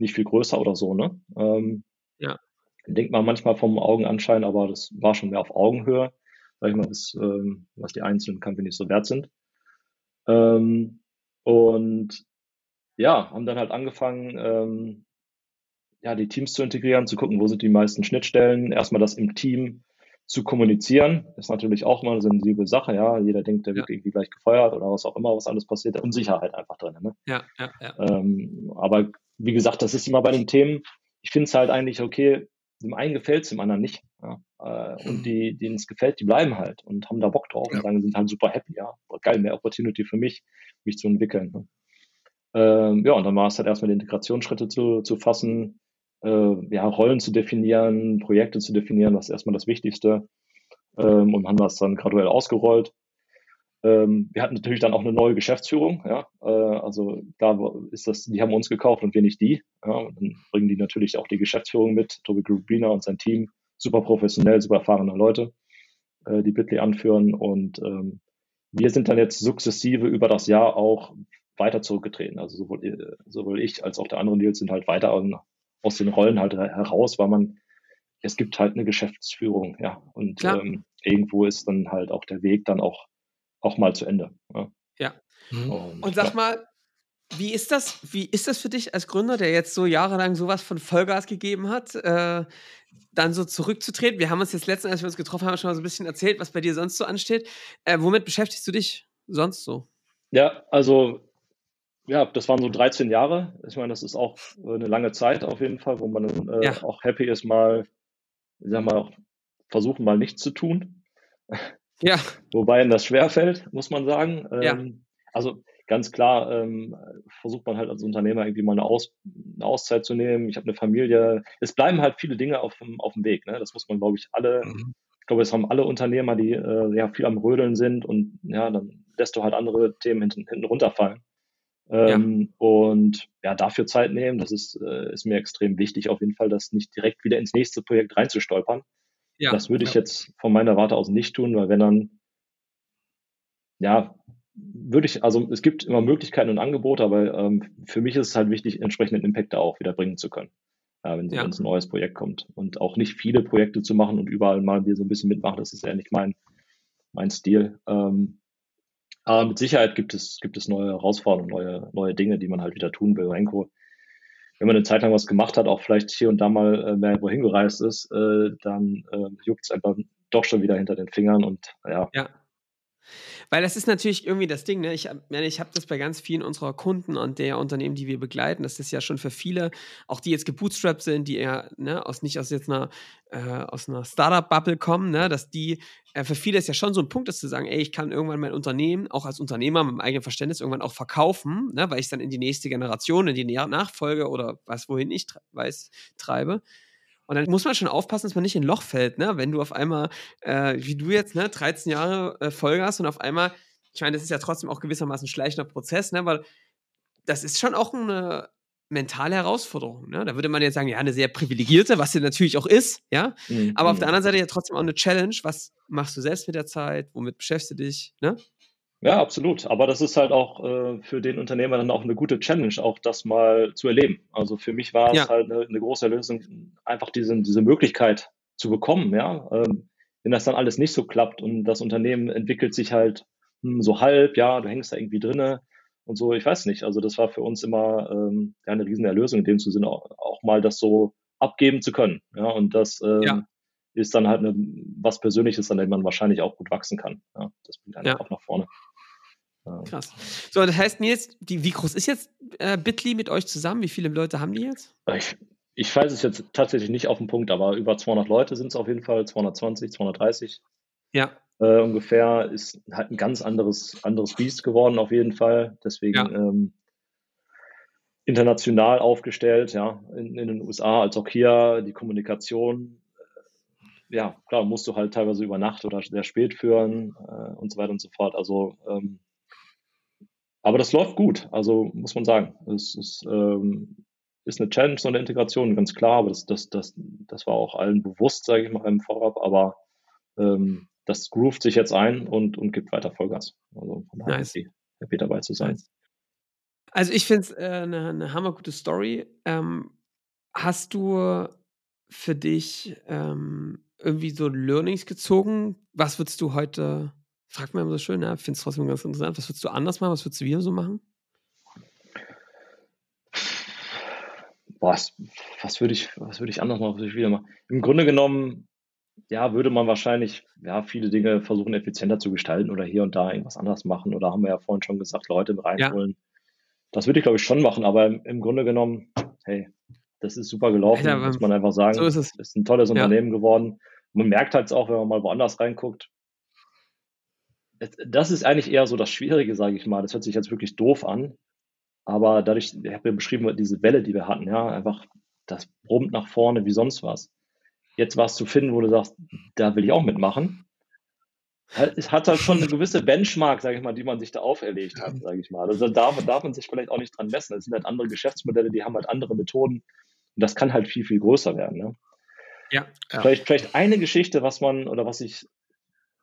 nicht viel größer oder so, ne? Ähm, ja. Denkt man manchmal vom Augenanschein, aber das war schon mehr auf Augenhöhe, sag ich mal, das, ähm, was die einzelnen Companies so wert sind. Ähm, und ja, haben dann halt angefangen, ähm, ja, die Teams zu integrieren, zu gucken, wo sind die meisten Schnittstellen, erstmal das im Team zu kommunizieren, ist natürlich auch mal eine sensible Sache, ja. Jeder denkt, der ja. wird irgendwie gleich gefeuert oder was auch immer, was alles passiert, Unsicherheit einfach drin, ne? Ja, ja, ja. Ähm, aber wie gesagt, das ist immer bei den Themen, ich finde es halt eigentlich okay, dem einen gefällt es, dem anderen nicht. Ja. Äh, und mhm. die, denen es gefällt, die bleiben halt und haben da Bock drauf ja. und sagen, sind halt super happy, ja. Geil, mehr Opportunity für mich, mich zu entwickeln. Ne? Ähm, ja, und dann war es halt erstmal die Integrationsschritte zu, zu fassen, äh, ja, Rollen zu definieren, Projekte zu definieren, das ist erstmal das Wichtigste. Ähm, und haben das dann graduell ausgerollt. Ähm, wir hatten natürlich dann auch eine neue Geschäftsführung, ja. Äh, also da ist das, die haben uns gekauft und wir nicht die. Ja. Dann bringen die natürlich auch die Geschäftsführung mit, Tobi Grubiner und sein Team, super professionell, super erfahrene Leute, äh, die Bitly anführen. Und ähm, wir sind dann jetzt sukzessive über das Jahr auch weiter zurückgetreten. Also sowohl, äh, sowohl ich als auch der andere Nils sind halt weiter aus den Rollen halt heraus, weil man, es gibt halt eine Geschäftsführung, ja. Und ähm, irgendwo ist dann halt auch der Weg dann auch auch mal zu Ende. Ja. ja. Mhm. Und, und, sag ja. mal, wie ist das, wie ist das für dich als Gründer, der jetzt so jahrelang sowas von Vollgas gegeben hat, äh, dann so zurückzutreten? Wir haben uns jetzt letztens, als wir uns getroffen haben, schon mal so ein bisschen erzählt, was bei dir sonst so ansteht. Äh, womit beschäftigst du dich sonst so? Ja, also ja, das waren so 13 Jahre. Ich meine, das ist auch eine lange Zeit auf jeden Fall, wo man äh, ja. auch happy ist, mal, ich sag mal, versuchen mal nichts zu tun. Ja. Wobei ihnen das schwerfällt, muss man sagen. Ja. Ähm, also ganz klar ähm, versucht man halt als Unternehmer irgendwie mal eine, Aus, eine Auszeit zu nehmen. Ich habe eine Familie. Es bleiben halt viele Dinge auf dem, auf dem Weg. Ne? Das muss man, glaube ich, alle, mhm. ich glaube, es haben alle Unternehmer, die äh, ja viel am Rödeln sind und ja, dann lässt du halt andere Themen hinten, hinten runterfallen. Ähm, ja. Und ja, dafür Zeit nehmen, das ist, äh, ist mir extrem wichtig, auf jeden Fall, das nicht direkt wieder ins nächste Projekt reinzustolpern. Ja, das würde ich ja. jetzt von meiner Warte aus nicht tun, weil wenn dann, ja, würde ich, also es gibt immer Möglichkeiten und Angebote, aber ähm, für mich ist es halt wichtig, entsprechenden Impact da auch wieder bringen zu können, äh, wenn, ja. ein neues Projekt kommt. Und auch nicht viele Projekte zu machen und überall mal so ein bisschen mitmachen, das ist ja nicht mein, mein Stil. Ähm, aber mit Sicherheit gibt es, gibt es neue Herausforderungen, neue, neue Dinge, die man halt wieder tun will. Renko wenn man eine Zeit lang was gemacht hat, auch vielleicht hier und da mal äh, mehr wohin gereist ist, äh, dann äh, juckt es einfach doch schon wieder hinter den Fingern und ja. Ja. Weil das ist natürlich irgendwie das Ding, ne? Ich, ich habe das bei ganz vielen unserer Kunden und der Unternehmen, die wir begleiten. Das ist ja schon für viele, auch die jetzt gebootstrapped sind, die eher ne, aus nicht aus jetzt einer, äh, einer Startup-Bubble kommen, ne, dass die, äh, für viele ist ja schon so ein Punkt, ist zu sagen, ey, ich kann irgendwann mein Unternehmen, auch als Unternehmer mit meinem eigenen Verständnis, irgendwann auch verkaufen, ne, weil ich es dann in die nächste Generation, in die Nachfolge oder was wohin ich weiß, treibe. Und dann muss man schon aufpassen, dass man nicht in ein Loch fällt, ne? Wenn du auf einmal, äh, wie du jetzt, ne, 13 Jahre äh, Vollgas und auf einmal, ich meine, das ist ja trotzdem auch gewissermaßen ein schleichender Prozess, ne? Weil das ist schon auch eine mentale Herausforderung. Ne? Da würde man jetzt sagen, ja, eine sehr privilegierte, was sie natürlich auch ist, ja. Mhm. Aber auf der anderen Seite ja trotzdem auch eine Challenge. Was machst du selbst mit der Zeit? Womit beschäftigst du dich? Ne? Ja, absolut. Aber das ist halt auch äh, für den Unternehmer dann auch eine gute Challenge, auch das mal zu erleben. Also für mich war ja. es halt eine, eine, große Lösung, einfach diese, diese Möglichkeit zu bekommen, ja. Ähm, wenn das dann alles nicht so klappt und das Unternehmen entwickelt sich halt hm, so halb, ja, du hängst da irgendwie drinne und so, ich weiß nicht. Also das war für uns immer ähm, ja, eine riesen Erlösung in dem Sinne auch, auch mal das so abgeben zu können. Ja, und das ähm, ja. ist dann halt eine, was Persönliches, an dem man wahrscheinlich auch gut wachsen kann. Ja, das bringt einen ja. auch nach vorne. Krass. So, das heißt, Nils, die, wie groß ist jetzt äh, Bitly mit euch zusammen? Wie viele Leute haben die jetzt? Ich, ich weiß es jetzt tatsächlich nicht auf den Punkt, aber über 200 Leute sind es auf jeden Fall, 220, 230. Ja. Äh, ungefähr ist halt ein ganz anderes, anderes Biest geworden, auf jeden Fall. Deswegen ja. ähm, international aufgestellt, ja, in, in, den USA als auch hier die Kommunikation. Äh, ja, klar, musst du halt teilweise über Nacht oder sehr spät führen äh, und so weiter und so fort. Also ähm, aber das läuft gut, also muss man sagen. Es ist, ähm, ist eine Challenge, so eine Integration, ganz klar, aber das, das, das, das war auch allen bewusst, sage ich mal, im Vorab, aber ähm, das groovt sich jetzt ein und, und gibt weiter Vollgas. Also von daher nice. happy, happy dabei zu sein. Also ich finde es äh, eine, eine hammergute Story. Ähm, hast du für dich ähm, irgendwie so Learnings gezogen? Was würdest du heute fragt man immer so schön, ja, finde es trotzdem ganz interessant. Was würdest du anders machen? Was würdest du wieder so machen? Was, was würde ich, was würde ich anders machen? Was würde ich wieder machen? Im Grunde genommen, ja, würde man wahrscheinlich, ja, viele Dinge versuchen, effizienter zu gestalten oder hier und da irgendwas anders machen. Oder haben wir ja vorhin schon gesagt, Leute reinholen. Ja. Das würde ich, glaube ich, schon machen, aber im, im Grunde genommen, hey, das ist super gelaufen, Alter, muss man einfach sagen. So ist es. Ist ein tolles Unternehmen ja. geworden. man merkt halt auch, wenn man mal woanders reinguckt, das ist eigentlich eher so das Schwierige, sage ich mal. Das hört sich jetzt wirklich doof an. Aber dadurch, ich habe ja beschrieben, diese Welle, die wir hatten, ja, einfach, das brummt nach vorne wie sonst was. Jetzt was zu finden, wo du sagst, da will ich auch mitmachen. Es hat halt schon eine gewisse Benchmark, sage ich mal, die man sich da auferlegt hat, sage ich mal. Also da darf, darf man sich vielleicht auch nicht dran messen. Es sind halt andere Geschäftsmodelle, die haben halt andere Methoden. Und das kann halt viel, viel größer werden. Ne? Ja. Vielleicht, vielleicht eine Geschichte, was man oder was ich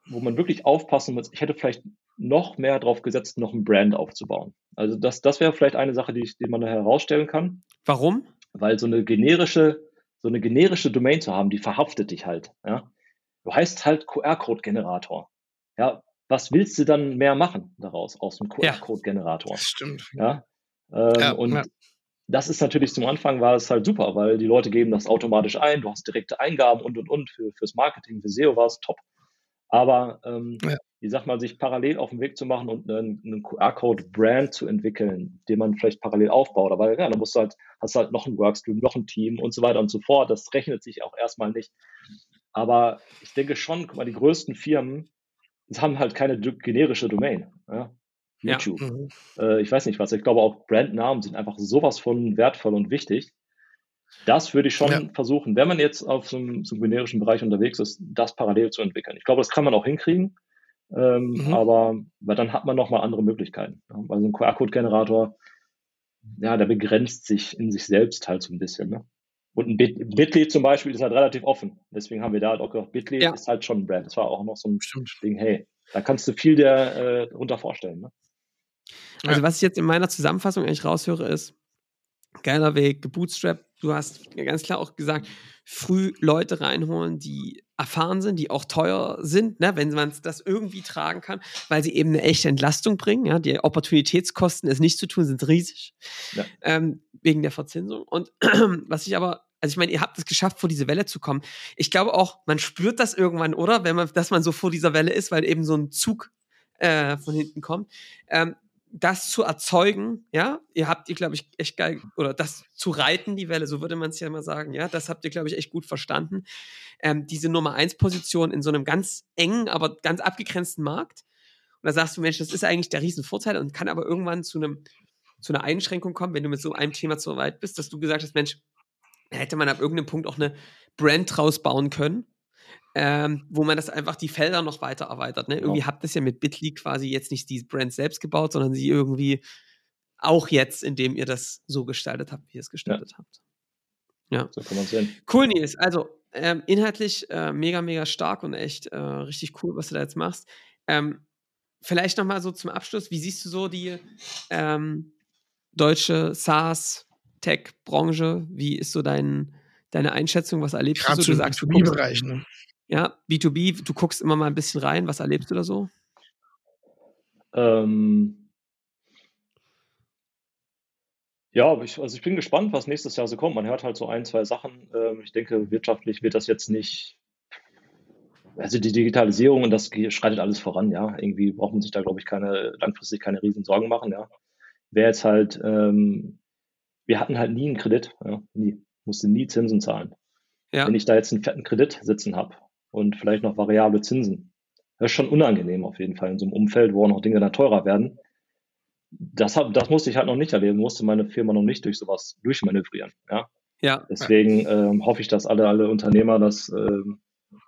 wo man wirklich aufpassen muss. Ich hätte vielleicht noch mehr darauf gesetzt, noch ein Brand aufzubauen. Also das, das wäre vielleicht eine Sache, die, ich, die man da herausstellen kann. Warum? Weil so eine generische, so eine generische Domain zu haben, die verhaftet dich halt. Ja? Du heißt halt QR-Code-Generator. Ja, was willst du dann mehr machen daraus, aus dem QR-Code-Generator? Ja, stimmt. Ja, ähm, ja und ja. das ist natürlich zum Anfang war es halt super, weil die Leute geben das automatisch ein, du hast direkte Eingaben und und und für, fürs Marketing, für SEO war es top. Aber ähm, ja. ich sag mal, sich parallel auf den Weg zu machen und einen, einen QR-Code-Brand zu entwickeln, den man vielleicht parallel aufbaut. Aber ja, dann musst du halt, hast du halt noch ein Workstream, noch ein Team und so weiter und so fort. Das rechnet sich auch erstmal nicht. Aber ich denke schon, guck mal, die größten Firmen haben halt keine generische Domain. Ja? YouTube. Ja. Mhm. Äh, ich weiß nicht was. Ich glaube auch Brandnamen sind einfach sowas von wertvoll und wichtig. Das würde ich schon ja. versuchen, wenn man jetzt auf so einem, so einem, generischen Bereich unterwegs ist, das parallel zu entwickeln. Ich glaube, das kann man auch hinkriegen, ähm, mhm. aber weil dann hat man nochmal andere Möglichkeiten. Weil so ein QR-Code-Generator, ja, der begrenzt sich in sich selbst halt so ein bisschen. Ne? Und ein Bit Bitly zum Beispiel ist halt relativ offen. Deswegen haben wir da halt auch gesagt, Bitly ja. ist halt schon ein Brand. Das war auch noch so ein Stimmt. Ding, hey, da kannst du viel der, äh, vorstellen. Ne? Also was ich jetzt in meiner Zusammenfassung eigentlich raushöre, ist, geiler Weg, gebootstrapped. Du hast ganz klar auch gesagt, früh Leute reinholen, die erfahren sind, die auch teuer sind, ne, wenn man das irgendwie tragen kann, weil sie eben eine echte Entlastung bringen. Ja, die Opportunitätskosten, es nicht zu tun, sind riesig ja. ähm, wegen der Verzinsung. Und (clears throat) was ich aber also ich meine, ihr habt es geschafft, vor diese Welle zu kommen. Ich glaube auch, man spürt das irgendwann, oder? Wenn man, dass man so vor dieser Welle ist, weil eben so ein Zug äh, von hinten kommt. Ähm, das zu erzeugen, ja, ihr habt ihr, glaube ich, echt geil, oder das zu reiten, die Welle, so würde man es ja immer sagen, ja, das habt ihr, glaube ich, echt gut verstanden. Ähm, diese Nummer 1 Position in so einem ganz engen, aber ganz abgegrenzten Markt. Und da sagst du, Mensch, das ist eigentlich der Riesenvorteil und kann aber irgendwann zu einem, zu einer Einschränkung kommen, wenn du mit so einem Thema zu weit bist, dass du gesagt hast, Mensch, hätte man ab irgendeinem Punkt auch eine Brand draus bauen können. Ähm, wo man das einfach die Felder noch weiter erweitert. Ne? Irgendwie ja. habt ihr ja mit Bitly quasi jetzt nicht die Brand selbst gebaut, sondern sie irgendwie auch jetzt, indem ihr das so gestaltet habt, wie ihr es gestaltet ja. habt. Ja. So kann man sehen. Cool, Nils. Also ähm, inhaltlich äh, mega, mega stark und echt äh, richtig cool, was du da jetzt machst. Ähm, vielleicht nochmal so zum Abschluss, wie siehst du so die ähm, deutsche SaaS-Tech-Branche? Wie ist so dein, deine Einschätzung? Was erlebst Gerade du so? Du sagst, B2B-Bereich, ne? Ja, B2B, du guckst immer mal ein bisschen rein. Was erlebst du da so? Ähm, ja, ich, also ich bin gespannt, was nächstes Jahr so kommt. Man hört halt so ein, zwei Sachen. Ähm, ich denke, wirtschaftlich wird das jetzt nicht. Also die Digitalisierung und das schreitet alles voran, ja. Irgendwie braucht man sich da, glaube ich, keine, langfristig keine riesen Sorgen machen, ja. Wäre jetzt halt, ähm, wir hatten halt nie einen Kredit, ja, nie. Musste nie Zinsen zahlen. Ja. Wenn ich da jetzt einen fetten Kredit sitzen habe, und vielleicht noch variable Zinsen. Das ist schon unangenehm auf jeden Fall in so einem Umfeld, wo auch noch Dinge dann teurer werden. Das, hab, das musste ich halt noch nicht erleben, musste meine Firma noch nicht durch sowas durchmanövrieren. Ja. ja. Deswegen ähm, hoffe ich, dass alle, alle Unternehmer das, ähm,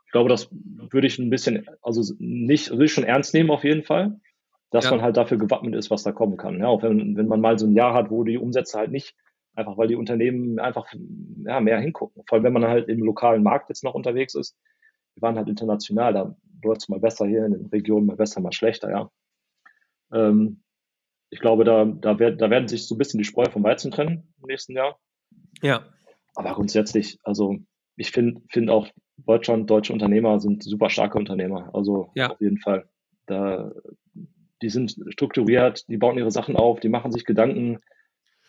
ich glaube, das würde ich ein bisschen, also nicht, würde ich schon ernst nehmen auf jeden Fall, dass ja. man halt dafür gewappnet ist, was da kommen kann. Ja, auch wenn, wenn man mal so ein Jahr hat, wo die Umsätze halt nicht, einfach weil die Unternehmen einfach ja, mehr hingucken. Vor allem, wenn man halt im lokalen Markt jetzt noch unterwegs ist, wir waren halt international, da läuft es mal besser hier in den Regionen, mal besser, mal schlechter, ja. Ähm, ich glaube, da, da, werd, da werden sich so ein bisschen die Spreu vom Weizen trennen im nächsten Jahr. Ja. Aber grundsätzlich, also ich finde find auch Deutschland, deutsche Unternehmer sind super starke Unternehmer. Also ja. auf jeden Fall. Da, die sind strukturiert, die bauen ihre Sachen auf, die machen sich Gedanken.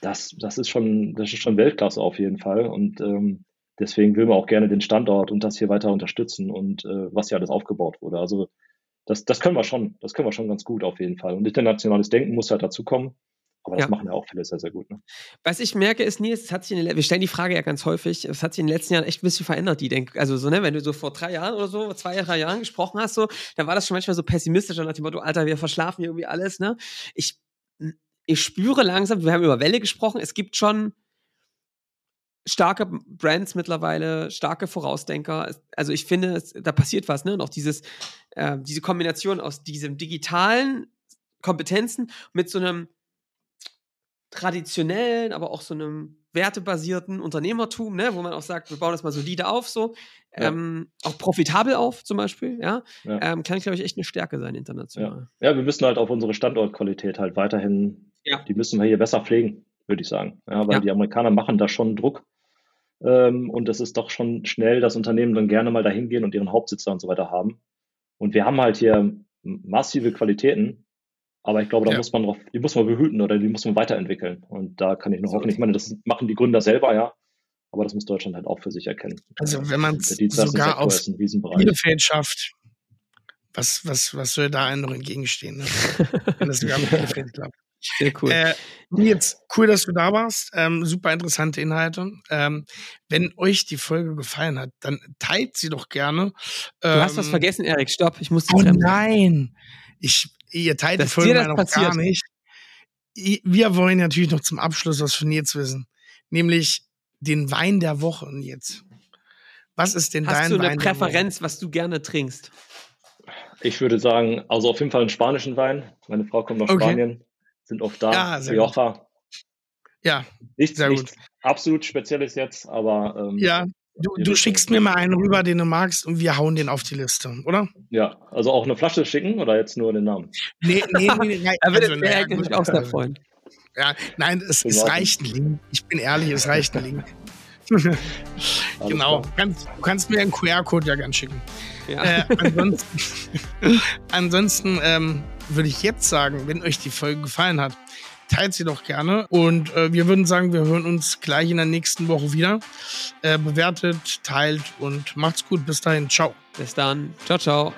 Das, das ist schon, das ist schon Weltklasse auf jeden Fall. Und ähm, deswegen will man auch gerne den Standort und das hier weiter unterstützen und äh, was hier alles aufgebaut wurde. Also das, das können wir schon, das können wir schon ganz gut auf jeden Fall. Und internationales Denken muss halt dazu kommen. Aber das ja. machen ja auch viele sehr, sehr gut. Ne? Was ich merke, ist, Nils, es hat sich in den, wir stellen die Frage ja ganz häufig, es hat sich in den letzten Jahren echt ein bisschen verändert, die Denk, also so, ne, wenn du so vor drei Jahren oder so, zwei, drei Jahren gesprochen hast, so, dann war das schon manchmal so pessimistisch nach dem Motto, Alter, wir verschlafen irgendwie alles, ne? Ich, ich spüre langsam, wir haben über Welle gesprochen, es gibt schon, starke Brands mittlerweile, starke Vorausdenker. Also ich finde, es, da passiert was, ne? Und auch dieses, äh, diese Kombination aus diesem digitalen Kompetenzen mit so einem traditionellen, aber auch so einem wertebasierten Unternehmertum, ne, wo man auch sagt, wir bauen das mal solide auf, so ja. ähm, auch profitabel auf, zum Beispiel, ja, ja. Ähm, kann, glaube ich, echt eine Stärke sein international. Ja. ja, wir müssen halt auf unsere Standortqualität halt weiterhin, die müssen wir hier besser pflegen, würde ich sagen, ja, weil die Amerikaner machen da schon Druck ähm, und es ist doch schon schnell, dass Unternehmen dann gerne mal dahin gehen und ihren Hauptsitz da und so weiter haben. Und wir haben halt hier massive Qualitäten, aber ich glaube, da ja. muss man drauf, die muss man behüten oder die muss man weiterentwickeln. Und da kann ich nur so hoffen, ich meine, das machen die Gründer selber, ja. Aber das muss Deutschland halt auch für sich erkennen. Also wenn man es sogar auf Bielefeld schafft, was, was, was soll da einem noch entgegenstehen? Ne? (laughs) wenn das sogar mit Bielefeld klappt. Sehr cool. Äh, Nils, cool, dass du da warst. Ähm, super interessante Inhalte. Ähm, wenn euch die Folge gefallen hat, dann teilt sie doch gerne. Ähm, du hast was ähm, vergessen, Erik. Stopp, ich muss die Oh nein! Ich, ihr teilt das die Folge noch gar nicht. Wir wollen natürlich noch zum Abschluss was von Nils wissen. Nämlich den Wein der Woche, Nils. Was ist denn Hast dein Wein? Hast du eine Präferenz, was du gerne trinkst? Ich würde sagen, also auf jeden Fall einen spanischen Wein. Meine Frau kommt aus okay. Spanien sind oft da. Ja, Rioja. Ja, nichts, sehr nichts gut. absolut Spezielles jetzt, aber. Ähm, ja, du, du schickst mir mal einen rüber, den du magst, und wir hauen den auf die Liste, oder? Ja, also auch eine Flasche schicken oder jetzt nur den Namen? Nee, nee, nee. nee (laughs) er wird also, naja, auch sehr freuen. Ja, nein, es, es reicht ein Link. Ich bin ehrlich, es reicht ein Link. (laughs) genau. Du kannst, du kannst, mir einen QR-Code ja gern schicken. Ja. Äh, ansonsten, (laughs) ansonsten ähm, würde ich jetzt sagen, wenn euch die Folge gefallen hat, teilt sie doch gerne. Und äh, wir würden sagen, wir hören uns gleich in der nächsten Woche wieder. Äh, bewertet, teilt und macht's gut. Bis dahin. Ciao. Bis dann. Ciao, ciao.